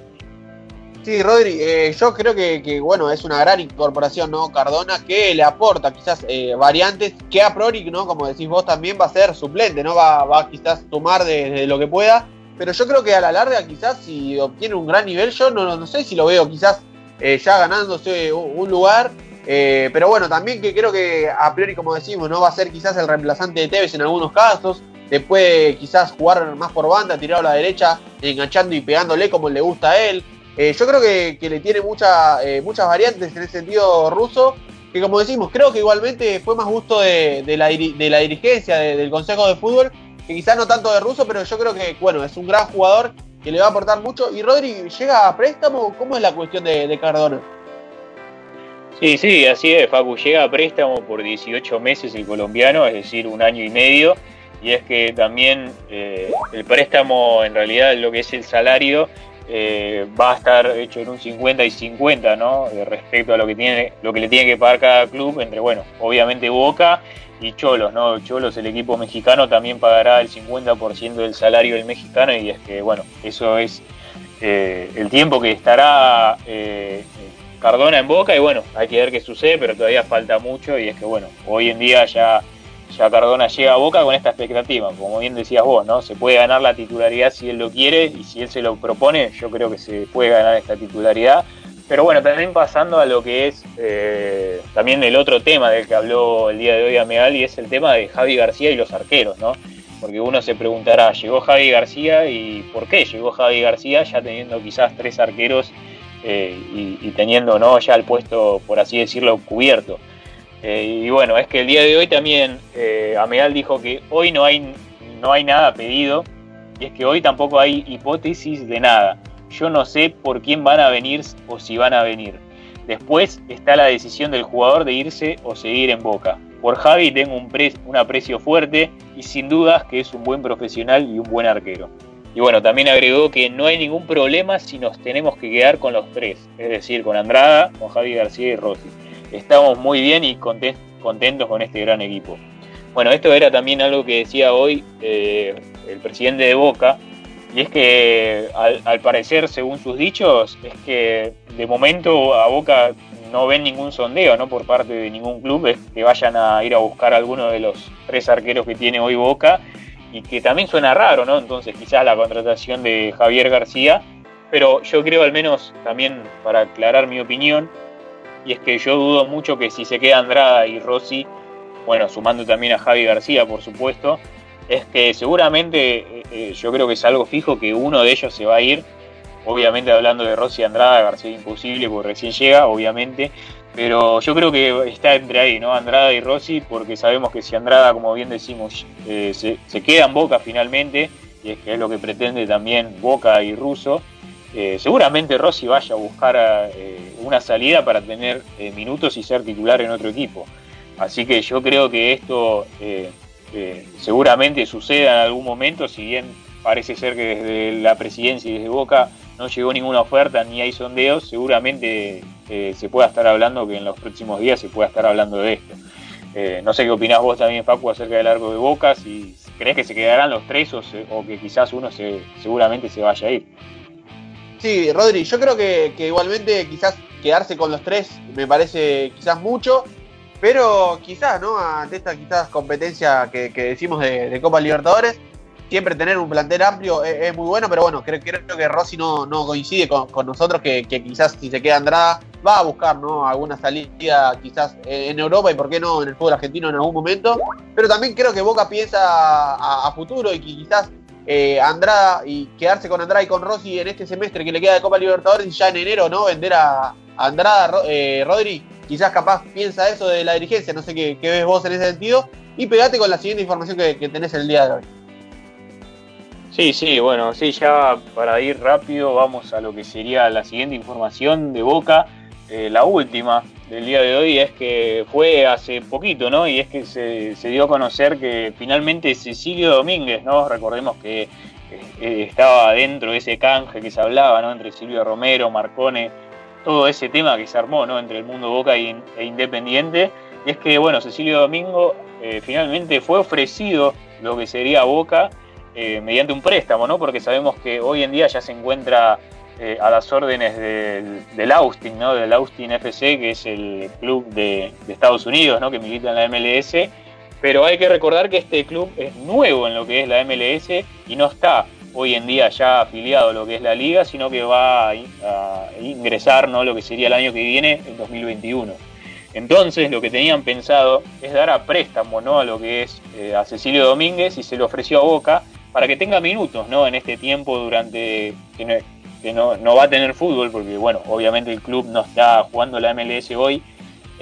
Sí, Rodri, eh, yo creo que, que, bueno, es una gran incorporación, ¿no? Cardona, que le aporta quizás eh, variantes que a priori, ¿no? Como decís vos, también va a ser suplente, ¿no? Va, va quizás tomar de, lo que pueda, pero yo creo que a la larga quizás si obtiene un gran nivel, yo no, sé si lo veo quizás eh, ya ganándose un, un lugar, eh, pero bueno, también que creo que a priori, como decimos, no va a ser quizás el reemplazante de Tevez en algunos casos, después quizás jugar más por banda, tirado a la derecha, enganchando y pegándole como le gusta a él. Eh, yo creo que, le tiene mucha, eh, muchas variantes en ese sentido ruso, que como decimos, creo que igualmente fue más gusto de, la, dirigencia, de- del Consejo de Fútbol, que quizás no tanto de ruso, pero yo creo que, bueno, es un gran jugador que le va a aportar mucho. ¿Y Rodri llega a préstamo? ¿Cómo es la cuestión de, de Cardona? Sí, sí, así es, Facu. Llega a préstamo por 18 meses el colombiano, es decir, un año y medio. Y es que también eh, el préstamo, en realidad, lo que es el salario, eh, va a estar hecho en un 50 y 50, ¿no? Eh, respecto a lo que tiene, lo que le tiene que pagar cada club, entre, bueno, obviamente Boca y Cholos, ¿no? Cholos, el equipo mexicano, también pagará el 50% del salario del mexicano y es que, bueno, eso es eh, el tiempo que estará Cardona en Boca y bueno, hay que ver qué sucede, pero todavía falta mucho y es que bueno, hoy en día ya ya Cardona llega a Boca con esta expectativa, como bien decías vos, ¿no? Se puede ganar la titularidad si él lo quiere y si él se lo propone, yo creo que se puede ganar esta titularidad. Pero bueno, también pasando a lo que es eh, también el otro tema del que habló el día de hoy Ameal y es el tema de Javi García y los arqueros, ¿no? Porque uno se preguntará, ¿llegó Javi García y por qué llegó Javi García ya teniendo quizás tres arqueros eh, y, y teniendo ¿no? ya el puesto, por así decirlo, cubierto? Eh, y bueno, es que el día de hoy también eh, Ameal dijo que hoy no hay, no hay nada pedido y es que hoy tampoco hay hipótesis de nada. Yo no sé por quién van a venir o si van a venir. Después está la decisión del jugador de irse o seguir en Boca. Por Javi tengo un, pre un aprecio fuerte y sin dudas que es un buen profesional y un buen arquero. Y bueno, también agregó que no hay ningún problema si nos tenemos que quedar con los tres, es decir, con Andrada, con Javi García y Rossi. Estamos muy bien y contentos con este gran equipo. Bueno, esto era también algo que decía hoy eh, el presidente de Boca, y es que al, parecer, según sus dichos, es que de momento a Boca no ven ningún sondeo ¿no? por parte de ningún club, es que vayan a ir a buscar alguno de los tres arqueros que tiene hoy Boca, y que también suena raro, ¿no? Entonces quizás la contratación de Javier García, pero yo creo al menos también para aclarar mi opinión, y es que yo dudo mucho que si se queda Andrada y Rossi, bueno, sumando también a Javi García, por supuesto, es que seguramente eh, yo creo que es algo fijo que uno de ellos se va a ir. Obviamente hablando de Rossi Andrada, García imposible porque recién llega, obviamente. Pero yo creo que está entre ahí, ¿no? Andrada y Rossi, porque sabemos que si Andrada, como bien decimos, eh, se, se, queda en Boca finalmente, y es que es lo que pretende también Boca y Russo, eh, seguramente Rossi vaya a buscar eh, una salida para tener eh, minutos y ser titular en otro equipo. Así que yo creo que esto seguramente suceda en algún momento, si bien parece ser que desde la presidencia y desde Boca no llegó ninguna oferta ni hay sondeos, seguramente se pueda estar hablando que en los próximos días se pueda estar hablando de esto. no sé qué opinás vos también, Facu, acerca del largo de Boca, si crees que se quedarán los tres o, que quizás uno se, seguramente se vaya a ir. Sí, Rodri, yo creo que, igualmente quizás quedarse con los tres me parece quizás mucho, pero quizás, ¿no? Ante esta quizás competencia que, decimos de, Copa Libertadores, siempre tener un plantel amplio es, muy bueno, pero bueno, creo, creo, que Rossi no, coincide con, con nosotros, que, que, quizás si se queda Andrada va a buscar, ¿no? Alguna salida quizás en Europa y por qué no en el fútbol argentino en algún momento, pero también creo que Boca piensa a, a futuro y que quizás eh, Andrada y quedarse con Andrada y con Rossi en este semestre que le queda de Copa Libertadores y ya en enero, ¿no? Vender a Andrada, eh, Rodri, quizás capaz piensa eso de la dirigencia, no sé qué, qué, ves vos en ese sentido. Y pegate con la siguiente información que, que tenés el día de hoy. Sí, sí, bueno, sí, ya para ir rápido vamos a lo que sería la siguiente información de Boca. Eh, la última del día de hoy es que fue hace poquito, ¿no? Y es que se, dio a conocer que finalmente Cecilio Domínguez, ¿no? Recordemos que eh, estaba dentro de ese canje que se hablaba, ¿no? Entre Silvio Romero, Marcone, todo ese tema que se armó, ¿no? Entre el mundo Boca e, Independiente. Y es que, bueno, Cecilio Domingo eh, finalmente fue ofrecido lo que sería Boca eh, mediante un préstamo, ¿no? Porque sabemos que hoy en día ya se encuentra eh, a las órdenes del, del, Austin, ¿no? Del Austin FC, que es el club de, Estados Unidos, ¿no? Que milita en la MLS. Pero hay que recordar que este club es nuevo en lo que es la MLS y no está hoy en día ya afiliado a lo que es la liga, sino que va a, ingresar, ¿no? Lo que sería el año que viene, en 2021. Entonces lo que tenían pensado es dar a préstamo ¿no? a lo que es eh, a Cecilio Domínguez y se lo ofreció a Boca para que tenga minutos ¿no? en este tiempo durante que no, no, va a tener fútbol, porque bueno, obviamente el club no está jugando la MLS hoy.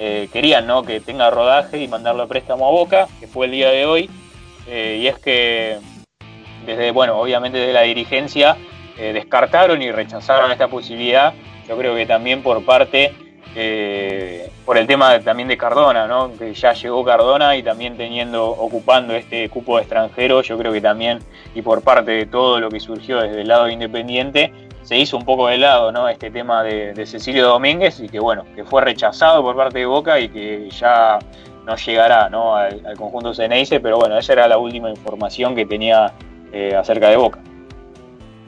Eh, querían ¿no? que tenga rodaje y mandarlo a préstamo a Boca, que fue el día de hoy. Eh, y es que desde, bueno, obviamente de la dirigencia eh, descartaron y rechazaron esta posibilidad. Yo creo que también por parte por el tema también de Cardona, ¿no? que ya llegó Cardona y también teniendo, ocupando este cupo extranjero, yo creo que también, y por parte de todo lo que surgió desde el lado independiente, se hizo un poco de lado ¿no? este tema de, Cecilio Domínguez y que bueno, que fue rechazado por parte de Boca y que ya no llegará. Al, conjunto Ceneice, pero bueno, esa era la última información que tenía eh, acerca de Boca.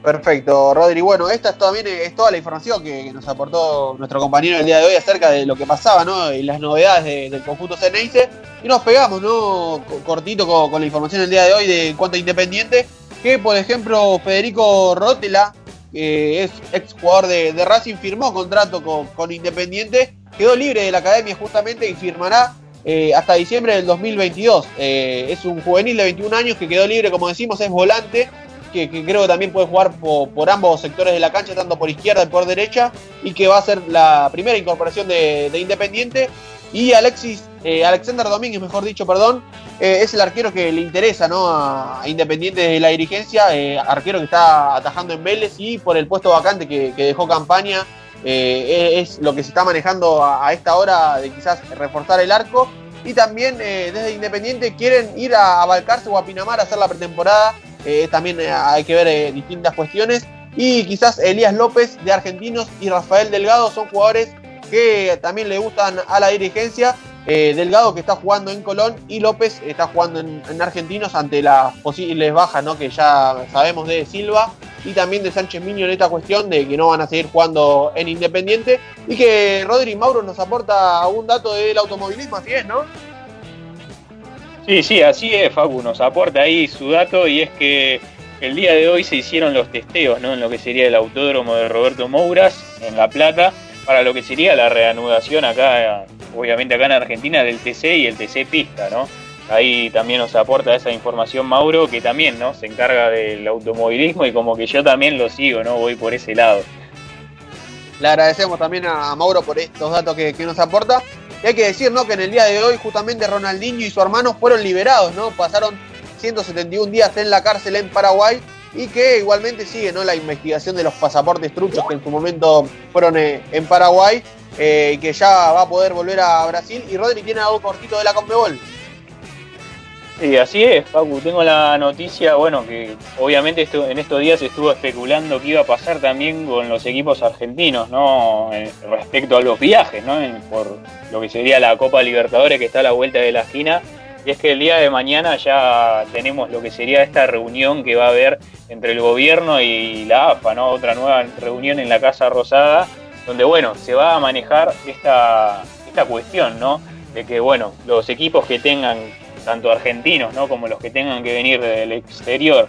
Perfecto, Rodri. Bueno, esta es también es toda la información que, nos aportó nuestro compañero el día de hoy acerca de lo que pasaba, ¿no? Y las novedades de- del conjunto Ceneice. Y nos pegamos, ¿no? Co- Cortito con, la información del día de hoy de cuanto Independiente. Que, por ejemplo, Federico Rotela, que es ex jugador de, de Racing, firmó contrato con, con Independiente. Quedó libre de la academia justamente y firmará eh, hasta diciembre del 2022. Eh, es un juvenil de 21 años que quedó libre, como decimos, es volante que, creo que también puede jugar po- por, ambos sectores de la cancha, tanto por izquierda y por derecha, y que va a ser la primera incorporación de, de Independiente. Y Alexis, eh, Alexander Domínguez, mejor dicho, perdón, eh, es el arquero que le interesa ¿no? a, Independiente desde la dirigencia, eh, arquero que está atajando en Vélez y por el puesto vacante que, dejó campaña. eh, es lo que se está manejando a, esta hora de quizás reforzar el arco. Y también desde Independiente quieren ir a, a Balcarce o a Pinamar a hacer la pretemporada. También hay que ver distintas cuestiones. Y quizás Elías López de Argentinos y Rafael Delgado son jugadores que también le gustan a la dirigencia. Eh, Delgado que está jugando en Colón y López está jugando en, en Argentinos ante las posibles bajas ¿no? que ya sabemos de Silva y también de Sánchez Miño en esta cuestión de que no van a seguir jugando en Independiente y que Rodri Mauro nos aporta un dato del automovilismo, así es, ¿no? Sí, sí, así es, Facu, nos aporta ahí su dato y es que el día de hoy se hicieron los testeos ¿no? en lo que sería el autódromo de Roberto Mouras, en La Plata, para lo que sería la reanudación acá, obviamente acá en Argentina, del TC y el TC Pista, ¿no? Ahí también nos aporta esa información Mauro, que también ¿no? se encarga del automovilismo y como que yo también lo sigo, ¿no? Voy por ese lado. Le agradecemos también a Mauro por estos datos que, nos aporta. Y hay que decir, ¿no? Que en el día de hoy, justamente Ronaldinho y su hermano fueron liberados, ¿no? Pasaron 171 días en la cárcel en Paraguay y que igualmente sigue, ¿no? La investigación de los pasaportes truchos que en su momento fueron eh, en Paraguay eh, que ya va a poder volver a Brasil. Y Rodri tiene algo cortito de la Conmebol. Sí, así es, Facu. Tengo la noticia, bueno, que obviamente esto, en estos días estuvo especulando qué iba a pasar también con los equipos argentinos, ¿no? Eh, respecto a los viajes, ¿no? Por lo que sería la Copa Libertadores que está a la vuelta de la esquina. Y es que el día de mañana ya tenemos lo que sería esta reunión que va a haber entre el gobierno y la AFA, ¿no? Otra nueva reunión en la Casa Rosada, donde, bueno, se va a manejar esta, esta cuestión, ¿no? De que, bueno, los equipos que tengan tanto argentinos ¿no? como los que tengan que venir del exterior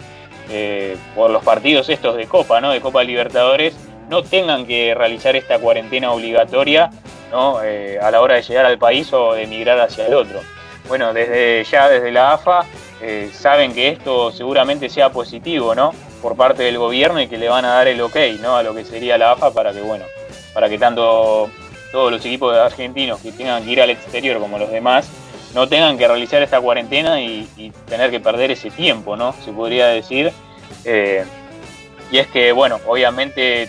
eh, por los partidos estos de Copa, ¿no? de Copa Libertadores, no tengan que realizar esta cuarentena obligatoria ¿no? Eh, a la hora de llegar al país o de emigrar hacia el otro. Bueno, desde ya desde la AFA eh, saben que esto seguramente sea positivo, ¿no? Por parte del gobierno y que le van a dar el ok, ¿no? A lo que sería la AFA para que, bueno, para que tanto todos los equipos argentinos que tengan que ir al exterior como los demás no tengan que realizar esta cuarentena y, tener que perder ese tiempo, ¿no? Se podría decir. Eh, y es que, bueno, obviamente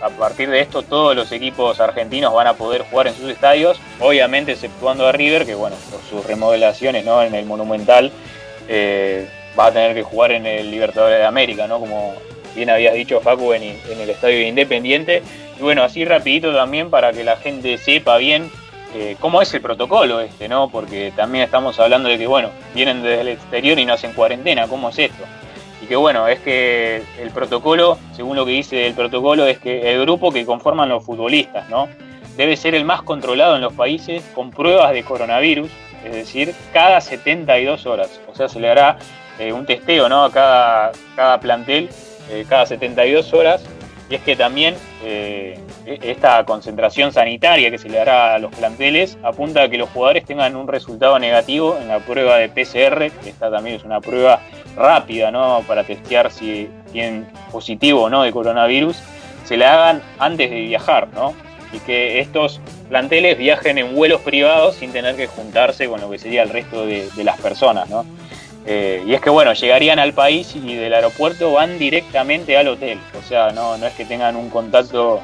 a partir de esto todos los equipos argentinos van a poder jugar en sus estadios, obviamente exceptuando a River, que bueno, por sus remodelaciones ¿no? en el Monumental, eh, va a tener que jugar en el Libertadores de América, ¿no? Como bien habías dicho Facu, en, en el Estadio Independiente. Y bueno, así rapidito también para que la gente sepa bien eh, cómo es el protocolo este, ¿no? Porque también estamos hablando de que, bueno, vienen desde el exterior y no hacen cuarentena, ¿cómo es esto? Y que bueno, es que el protocolo, según lo que dice el protocolo, es que el grupo que conforman los futbolistas, ¿no? Debe ser el más controlado en los países con pruebas de coronavirus, es decir, cada 72 horas. O sea, se le hará eh, un testeo, ¿no? A cada, cada plantel, eh, cada 72 horas. Y es que también eh, esta concentración sanitaria que se le hará a los planteles apunta a que los jugadores tengan un resultado negativo en la prueba de PCR, que esta también es una prueba rápida, ¿no? Para testear si tienen positivo o no de coronavirus, se la hagan antes de viajar, ¿no? Y que estos planteles viajen en vuelos privados sin tener que juntarse con lo que sería el resto de, las personas, ¿no? Eh, y es que bueno, llegarían al país y del aeropuerto van directamente al hotel. O sea, no, no es que tengan un contacto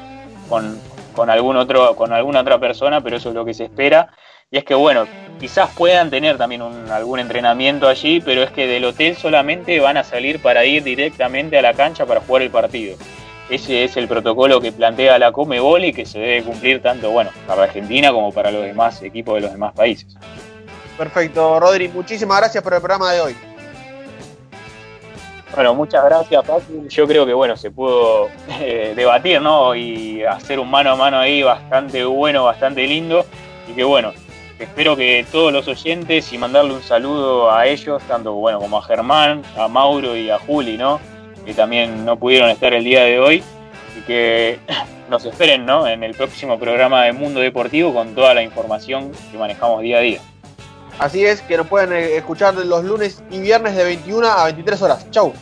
con, con, algún otro, con alguna otra persona, pero eso es lo que se espera. Y es que bueno, quizás puedan tener también un, algún entrenamiento allí, pero es que del hotel solamente van a salir para ir directamente a la cancha para jugar el partido. Ese es el protocolo que plantea la Comebol y que se debe cumplir tanto bueno para Argentina como para los demás equipos de los demás países. Perfecto, Rodri, muchísimas gracias por el programa de hoy. Bueno, muchas gracias, Paco. Yo creo que bueno, se pudo eh, debatir, ¿no? Y hacer un mano a mano ahí bastante bueno, bastante lindo. Y que bueno, espero que todos los oyentes y mandarle un saludo a ellos, tanto bueno como a Germán, a Mauro y a Juli, ¿no? Que también no pudieron estar el día de hoy. Y que nos esperen, ¿no? En el próximo programa de Mundo Deportivo con toda la información que manejamos día a día. Así es, que nos pueden eh, escuchar los lunes y viernes de 21 a 23 horas. Chau.